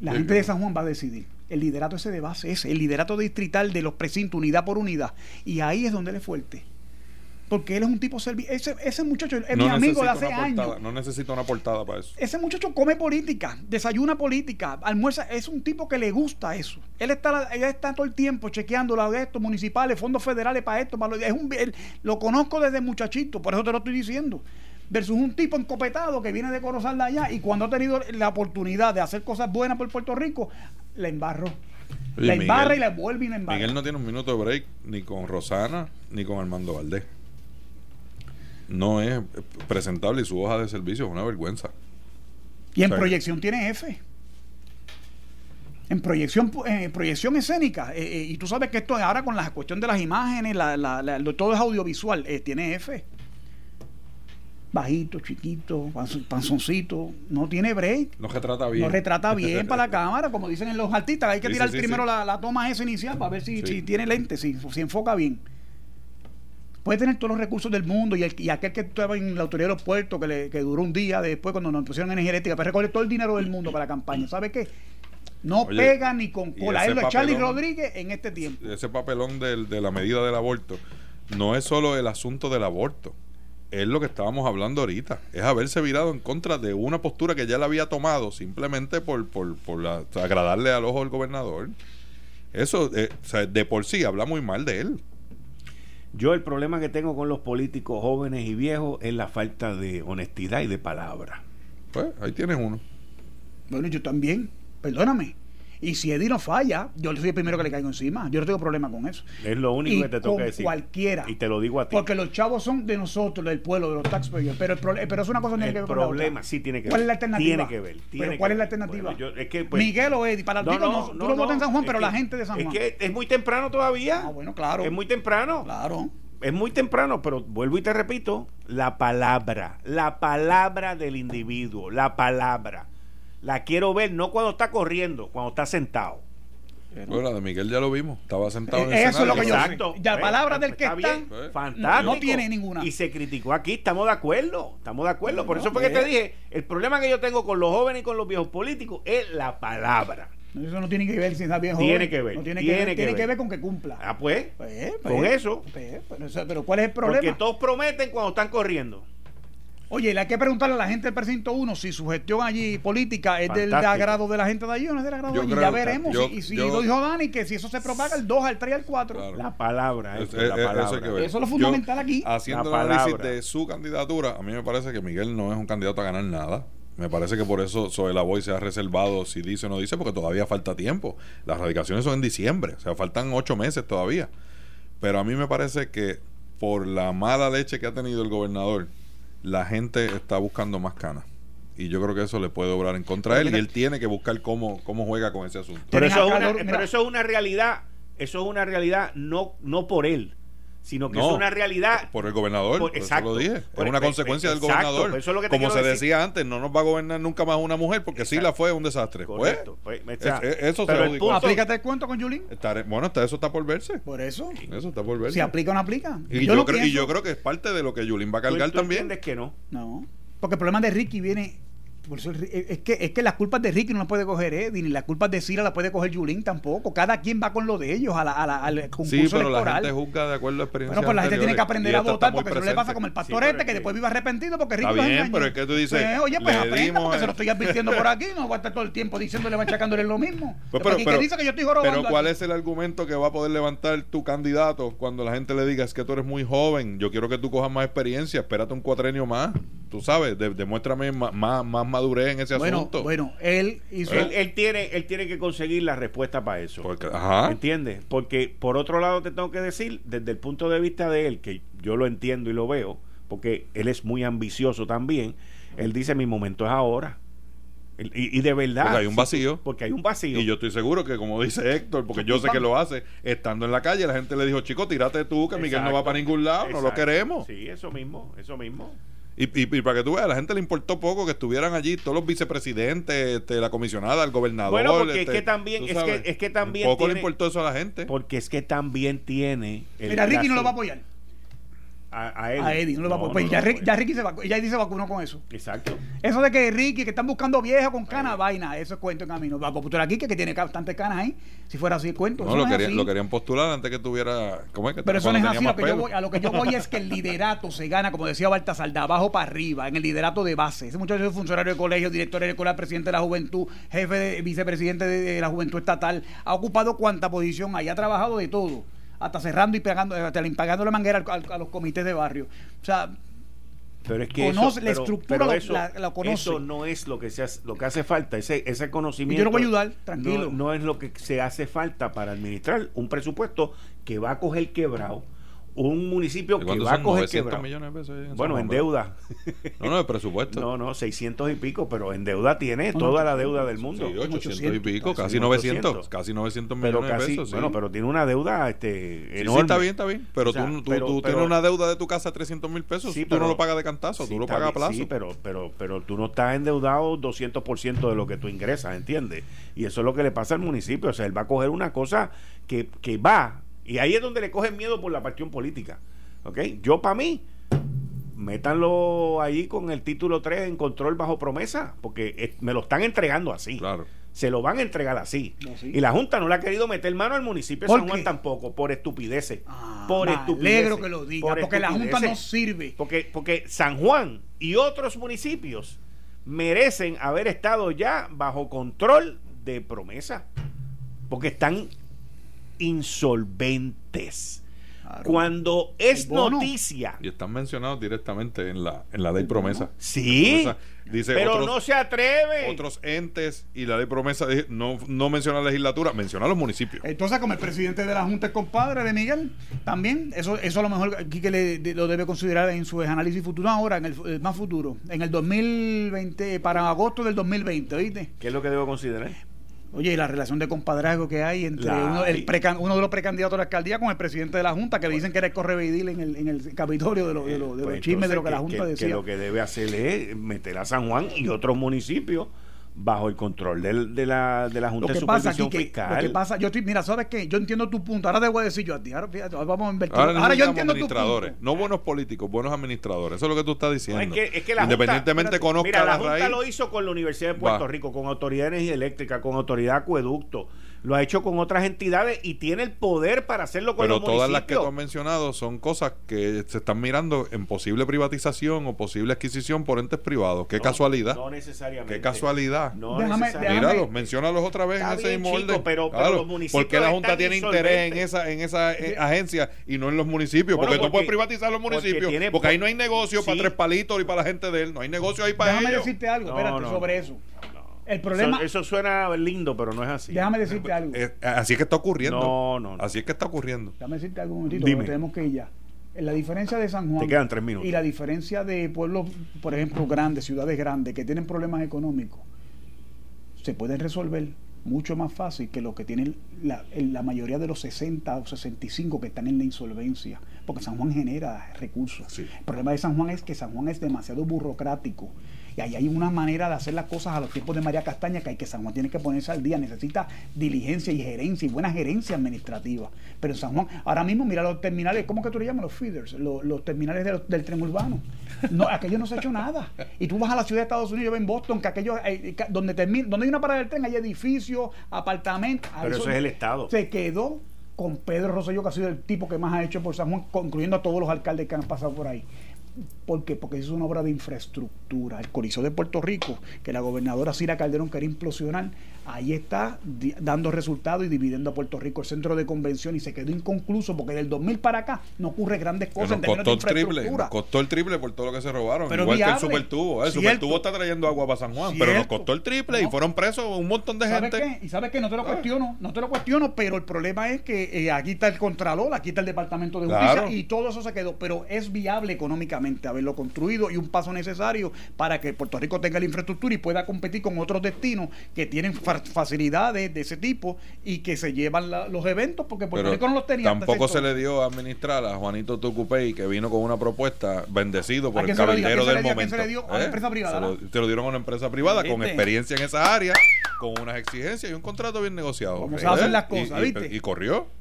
la gente de San Juan va a decidir el liderato ese de base es el liderato distrital de los precintos, unidad por unidad. Y ahí es donde él es fuerte. Porque él es un tipo servicio. Ese, ese muchacho es mi amigo de hace años. No necesita una portada para eso. Ese muchacho come política, desayuna política, almuerza. Es un tipo que le gusta eso. Él está, él está todo el tiempo chequeando la de estos municipales, fondos federales para esto. Para lo, es un, lo conozco desde muchachito, por eso te lo estoy diciendo versus un tipo encopetado que viene de Corozal de allá y cuando ha tenido la oportunidad de hacer cosas buenas por Puerto Rico, la embarró. la embarra y la vuelve y la embarra. Miguel no tiene un minuto de break ni con Rosana ni con Armando Valdés. No es presentable y su hoja de servicio es una vergüenza. Y en proyección tiene F. En proyección, eh, proyección escénica. Eh, eh, y tú sabes que esto ahora con la cuestión de las imágenes, todo es audiovisual, tiene F bajito, chiquito, panzoncito, no tiene break. No retrata bien. No retrata [laughs] bien para la cámara, como dicen en los artistas. Hay que tirar primero La, toma esa inicial para ver si, tiene lente, si, si enfoca bien. Puede tener todos los recursos del mundo y, el, aquel que estaba en la autoridad de los puertos, que, le, que duró un día después cuando nos pusieron energía eléctrica, pero recoger todo el dinero del mundo para la campaña. ¿Sabe qué? No pega ni con cola. Es lo Charlie Rodríguez en este tiempo. Ese papelón de la medida del aborto no es solo el asunto del aborto es lo que estábamos hablando ahorita. Es haberse virado en contra de una postura que ya le había tomado simplemente por, por, por agradarle al ojo del gobernador. Eso, eh, de por sí habla muy mal de él. Yo el problema que tengo con los políticos jóvenes y viejos es la falta de honestidad y de palabra. Pues ahí tienes uno. Bueno, yo también. Perdóname. Y si Eddie no falla, yo soy el primero que le caigo encima. Yo no tengo problema con eso. Es lo único que te toca decir. cualquiera. Y te lo digo a ti. Porque los chavos son de nosotros, del pueblo, de los taxpayers. Pero, el pero es una cosa que tiene que ver con problema sí tiene que ver. ¿Cuál es la alternativa? Tiene que ver. pero ¿cuál es la alternativa? es que, pues, Miguel o Eddie. Para el no, no, tú lo votas en San Juan, pero la gente de San Juan. Es que es muy temprano todavía. Ah, bueno, claro. Es muy temprano. Claro es muy temprano, pero vuelvo y te repito, la palabra, la palabra del individuo, la palabra. La quiero ver no cuando está corriendo, cuando está sentado. Bueno, la de Miguel ya lo vimos, estaba sentado en el Eso es lo que yo Exacto. Ya la palabra del que está, bien. fantástico. No tiene ninguna. Y se criticó aquí, estamos de acuerdo, estamos de acuerdo. Por eso fue que te dije, el problema que yo tengo con los jóvenes y con los viejos políticos es la palabra. Eso no tiene que ver si está bien Tiene que ver. No tiene, que, ver, tiene que ver con que cumpla. Ah, pues. pues con pues, eso. Pues, pero, ¿cuál es el problema? Porque todos prometen cuando están corriendo. Oye, le hay que preguntarle a la gente del precinto 1 si su gestión allí política es del agrado de la gente de allí o no es del agrado de allí. Ya veremos. y si lo dijo Dani, que si eso se propaga el 2, al 3, al 4. La palabra. Eso, es, la palabra. Eso, es lo fundamental aquí. Haciendo el análisis de su candidatura, a mí me parece que Miguel no es un candidato a ganar nada. Me parece que por eso Zoe Boy se ha reservado si dice o no dice, porque todavía falta tiempo. Las radicaciones son en diciembre, o sea, faltan ocho meses todavía. Pero a mí me parece que por la mala leche que ha tenido el gobernador, la gente está buscando más canas. Y yo creo que eso le puede obrar en contra de él y él tiene que buscar cómo, cómo juega con ese asunto. Pero eso, es una, pero eso es una realidad, eso es una realidad no, no por él, sino que es una realidad. Por el gobernador, exacto, lo dije. es una consecuencia del gobernador. Como se decía antes, no nos va a gobernar nunca más una mujer porque si la fue un desastre. Pues, pues eso se el punto, Aplícate el cuento con Yulín. bueno, eso está por verse. Por eso. Eso está por verse. Si aplica o no aplica. Y yo, creo, y yo creo que es parte de lo que Yulín va a cargar también. ¿Entiendes que no? No. Porque el problema de Ricky viene es, que, es que las culpas de Ricky no las puede coger Eddie, ni las culpas de Sira las puede coger Julín tampoco. Cada quien va con lo de ellos a la, a la, al concurso sí, pero la gente juzga de acuerdo a experiencia. Bueno, pues la gente tiene que aprender a votar porque eso le pasa como el pastor este que, después vive arrepentido porque Ricky Está bien, pero es que tú dices. Pues, oye, pues aprenda porque se lo estoy advirtiendo por aquí. No va a estar todo el tiempo [laughs] diciéndole, machacándole lo mismo. Pues, pero, pero, dice que yo estoy pero ¿cuál es el argumento que va a poder levantar tu candidato cuando la gente le diga es que tú eres muy joven? Yo quiero que tú cojas más experiencia. Espérate un cuatrenio más. Tú sabes, demuéstrame más, más madurez en ese asunto. Bueno, él hizo. Él, tiene, él tiene que conseguir la respuesta para eso. Porque, ajá. ¿Entiendes? Porque, por otro lado, te tengo que decir, desde el punto de vista de él, que yo lo entiendo y lo veo, porque él es muy ambicioso también, él dice: Mi momento es ahora. Y, de verdad. Porque hay un vacío. Porque hay un vacío. Y yo estoy seguro que, como dice Héctor, porque yo sé que lo hace, estando en la calle, la gente le dijo, chico, tírate tú, que Miguel no va para ningún lado, no lo queremos. Sí, eso mismo, eso mismo. Y, y, para que tú veas, a la gente le importó poco que estuvieran allí todos los vicepresidentes, este, la comisionada, el gobernador. Bueno, porque es este, que también, es que, es que también. Poco le importó eso a la gente. Porque es que también tiene. Mira, Ricky no lo va a apoyar. A, a, Eddie. no lo va a pues ya, Ricky, ya, Ricky se vacunó, ya dice vacunó con eso. Exacto. Eso de que Ricky, que están buscando viejo con canas, vaina, eso es cuento en camino. Va a aquí, que, que tiene bastantes canas ahí. Si fuera así, cuento. No, lo, querían, lo querían postular antes que tuviera. ¿Cómo es que Pero eso no es así. Lo que yo voy, a lo que yo voy es que el [laughs] liderato se gana, como decía Baltasar, de abajo para arriba, en el liderato de base. Ese muchacho es funcionario de colegio, director de escuela, presidente de la juventud, jefe de vicepresidente de la juventud estatal. Ha ocupado cuánta posición ahí, ha trabajado de todo hasta cerrando y pegando, hasta pagando la manguera a los comités de barrio. O sea, pero es que conoce la estructura eso, la, conoce. Eso no es lo que se hace, lo que hace falta, ese, ese conocimiento. yo lo voy a ayudar, tranquilo. No, no, es lo que se hace falta para administrar un presupuesto que va a coger quebrado un municipio que va a coger quebrado. millones de pesos bueno, en deuda. No, no, de presupuesto. [laughs] No, no, 600 y pico, pero en deuda tiene toda la deuda del mundo. Sí, 800 y pico, casi 900, casi 900 millones de pesos. Bueno, pero tiene una deuda este, enorme. Sí, está bien, está bien. Pero tú, tú, tienes una deuda de tu casa de 300 mil pesos, tú no lo pagas de cantazo, tú lo pagas a plazo. Sí, pero, pero, pero tú no estás endeudado 200% de lo que tú ingresas, ¿entiendes? Y eso es lo que le pasa al municipio. O sea, él va a coger una cosa que, que va y ahí es donde le cogen miedo por la partión política. ¿Ok? Yo, para mí, métanlo ahí con el título 3 en control bajo promesa, porque me lo están entregando así. Claro. Se lo van a entregar así. Y la Junta no le ha querido meter mano al municipio de San Juan tampoco, por estupideces. Ah, por estupideces. alegro que lo diga, porque la Junta no sirve. Porque, porque San Juan y otros municipios merecen haber estado ya bajo control de promesa. Porque están insolventes. Cuando es noticia. Y están mencionados directamente en la, en la ley promesa. Sí. Dice pero no se atreve. Otros entes y la ley promesa no, no menciona la legislatura, menciona los municipios. Entonces, como el presidente de la Junta es compadre de Miguel, también, eso, eso a lo mejor aquí que le, lo debe considerar en su análisis futuro ahora, en el, más futuro, en el 2020, para agosto del 2020, ¿oíste? ¿Qué es lo que debo considerar? Oye, y la relación de compadrazgo que hay entre uno, el uno, de los precandidatos a la alcaldía con el presidente de la Junta, que le dicen que era el correveidil en el, en el capitorio de, de, los pues chismes de lo que la Junta decía. Que lo que debe hacer es meter a San Juan y otros municipios bajo el control de, la, de la Junta de Supervisión Fiscal. lo que pasa, yo mira, ¿sabes qué? Yo entiendo tu punto. Ahora te voy a decir yo a ti. Ahora, vamos a invertir. Ahora, yo entiendo tu punto. No buenos políticos, buenos administradores. Eso es lo que tú estás diciendo. es que, es que la Independientemente Junta, conozca mira, la, Junta lo hizo con la Universidad de Puerto Rico, con Autoridad de Energía Eléctrica, con Autoridad de Acueducto lo ha hecho con otras entidades y tiene el poder para hacerlo con Pero todas las que tú has mencionado son cosas que se están mirando en posible privatización o posible adquisición por entes privados. Qué casualidad. No necesariamente. Qué casualidad. No déjame, Míralos, menciónalos otra vez en ese mismo orden. Pero, los municipios ¿Por qué la Junta tiene interés en esa, en esa eh, agencia y no en los municipios? porque, tú puedes privatizar los municipios. Porque, ahí no hay negocio para tres palitos y para la gente de él. No hay negocio ahí para Déjame decirte algo, espérate, sobre eso. El problema. Eso, suena lindo, pero no es así. Déjame decirte algo. así es que está ocurriendo. No, no, Así es que está ocurriendo. Déjame decirte algo un momentito, tenemos que ir ya. La diferencia de San Juan. Te quedan tres minutos. Y la diferencia de pueblos, por ejemplo, grandes, ciudades grandes, que tienen problemas económicos, se pueden resolver mucho más fácil que lo que tienen la, la, mayoría de los 60 o 65 que están en la insolvencia, porque San Juan genera recursos. El problema de San Juan es que San Juan es demasiado burocrático y ahí hay una manera de hacer las cosas a los tiempos de María Castaña que hay que San Juan tiene que ponerse al día, necesita diligencia y gerencia y buena gerencia administrativa. Pero en San Juan, ahora mismo mira los terminales, ¿cómo que tú le llamas? Los feeders, los, terminales del tren urbano. No, aquello no se ha hecho nada. Y tú vas a la ciudad de Estados Unidos, yo en Boston, que aquello, eh, donde, termina, donde hay una parada del tren, hay edificios, apartamentos. Pero eso, es el Estado. Se quedó con Pedro Rosselló, que ha sido el tipo que más ha hecho por San Juan, incluyendo a todos los alcaldes que han pasado por ahí. ¿Por qué? Porque es una obra de infraestructura. El Coliseo de Puerto Rico, que la gobernadora Cira Calderón quería implosionar, ahí está dando resultados y dividiendo a Puerto Rico. El centro de convención y se quedó inconcluso porque del 2000 para acá no ocurre grandes cosas en costó el triple, costó el triple por todo lo que se robaron, pero igual que el supertubo, el supertubo está trayendo agua para San Juan, pero nos costó el triple y fueron presos un montón de gente. Y sabes que no te lo ah. cuestiono, no te lo cuestiono, pero el problema es que eh, aquí está el contralor, aquí está el departamento de justicia y todo eso se quedó, pero es viable económicamente haberlo construido y un paso necesario para que Puerto Rico tenga la infraestructura y pueda competir con otros destinos que tienen facilidades de ese tipo y que se llevan los eventos porque Puerto Rico no los tenía. Tampoco se le dio a administrar a Juanito Tucupey que vino con una propuesta bendecido por el cabildero del momento. Se le dio a una ¿Eh? empresa privada. Se lo, dieron a una empresa privada con experiencia en esa área, con unas exigencias y un contrato bien negociado. Como se hacen las cosas, ¿viste? y corrió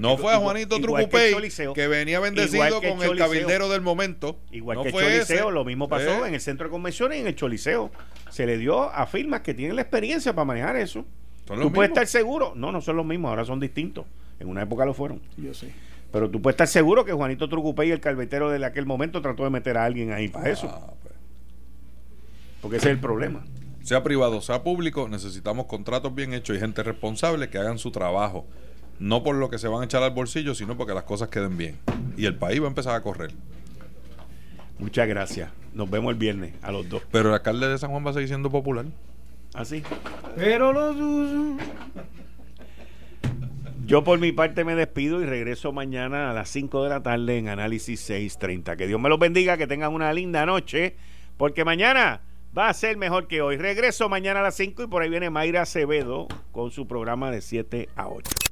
no fue a Juanito Trucupey que, venía bendecido con el cabildero del momento. Igual no que fue Choliseo, lo mismo pasó ¿Eh? en el centro de convenciones y en el Choliseo. Se le dio a firmas que tienen la experiencia para manejar eso. tú puedes estar seguro. No, no son los mismos, ahora son distintos. En una época lo fueron. Yo sé. Pero tú puedes estar seguro que Juanito Trucupey, el calvetero de aquel momento, trató de meter a alguien ahí para eso. Ah, pues. Porque ese es el problema. Sea privado, sea público, necesitamos contratos bien hechos y gente responsable que hagan su trabajo no por lo que se van a echar al bolsillo, sino porque las cosas queden bien. Y el país va a empezar a correr. Muchas gracias. Nos vemos el viernes a los dos. Pero el alcalde de San Juan va a seguir siendo popular. Así. ¿Ah, Pero lo dudo. Yo por mi parte me despido y regreso mañana a las 5 de la tarde en Análisis 630. Que Dios me los bendiga, que tengan una linda noche, porque mañana va a ser mejor que hoy. Regreso mañana a las 5 y por ahí viene Mayra Acevedo con su programa de 7 a 8.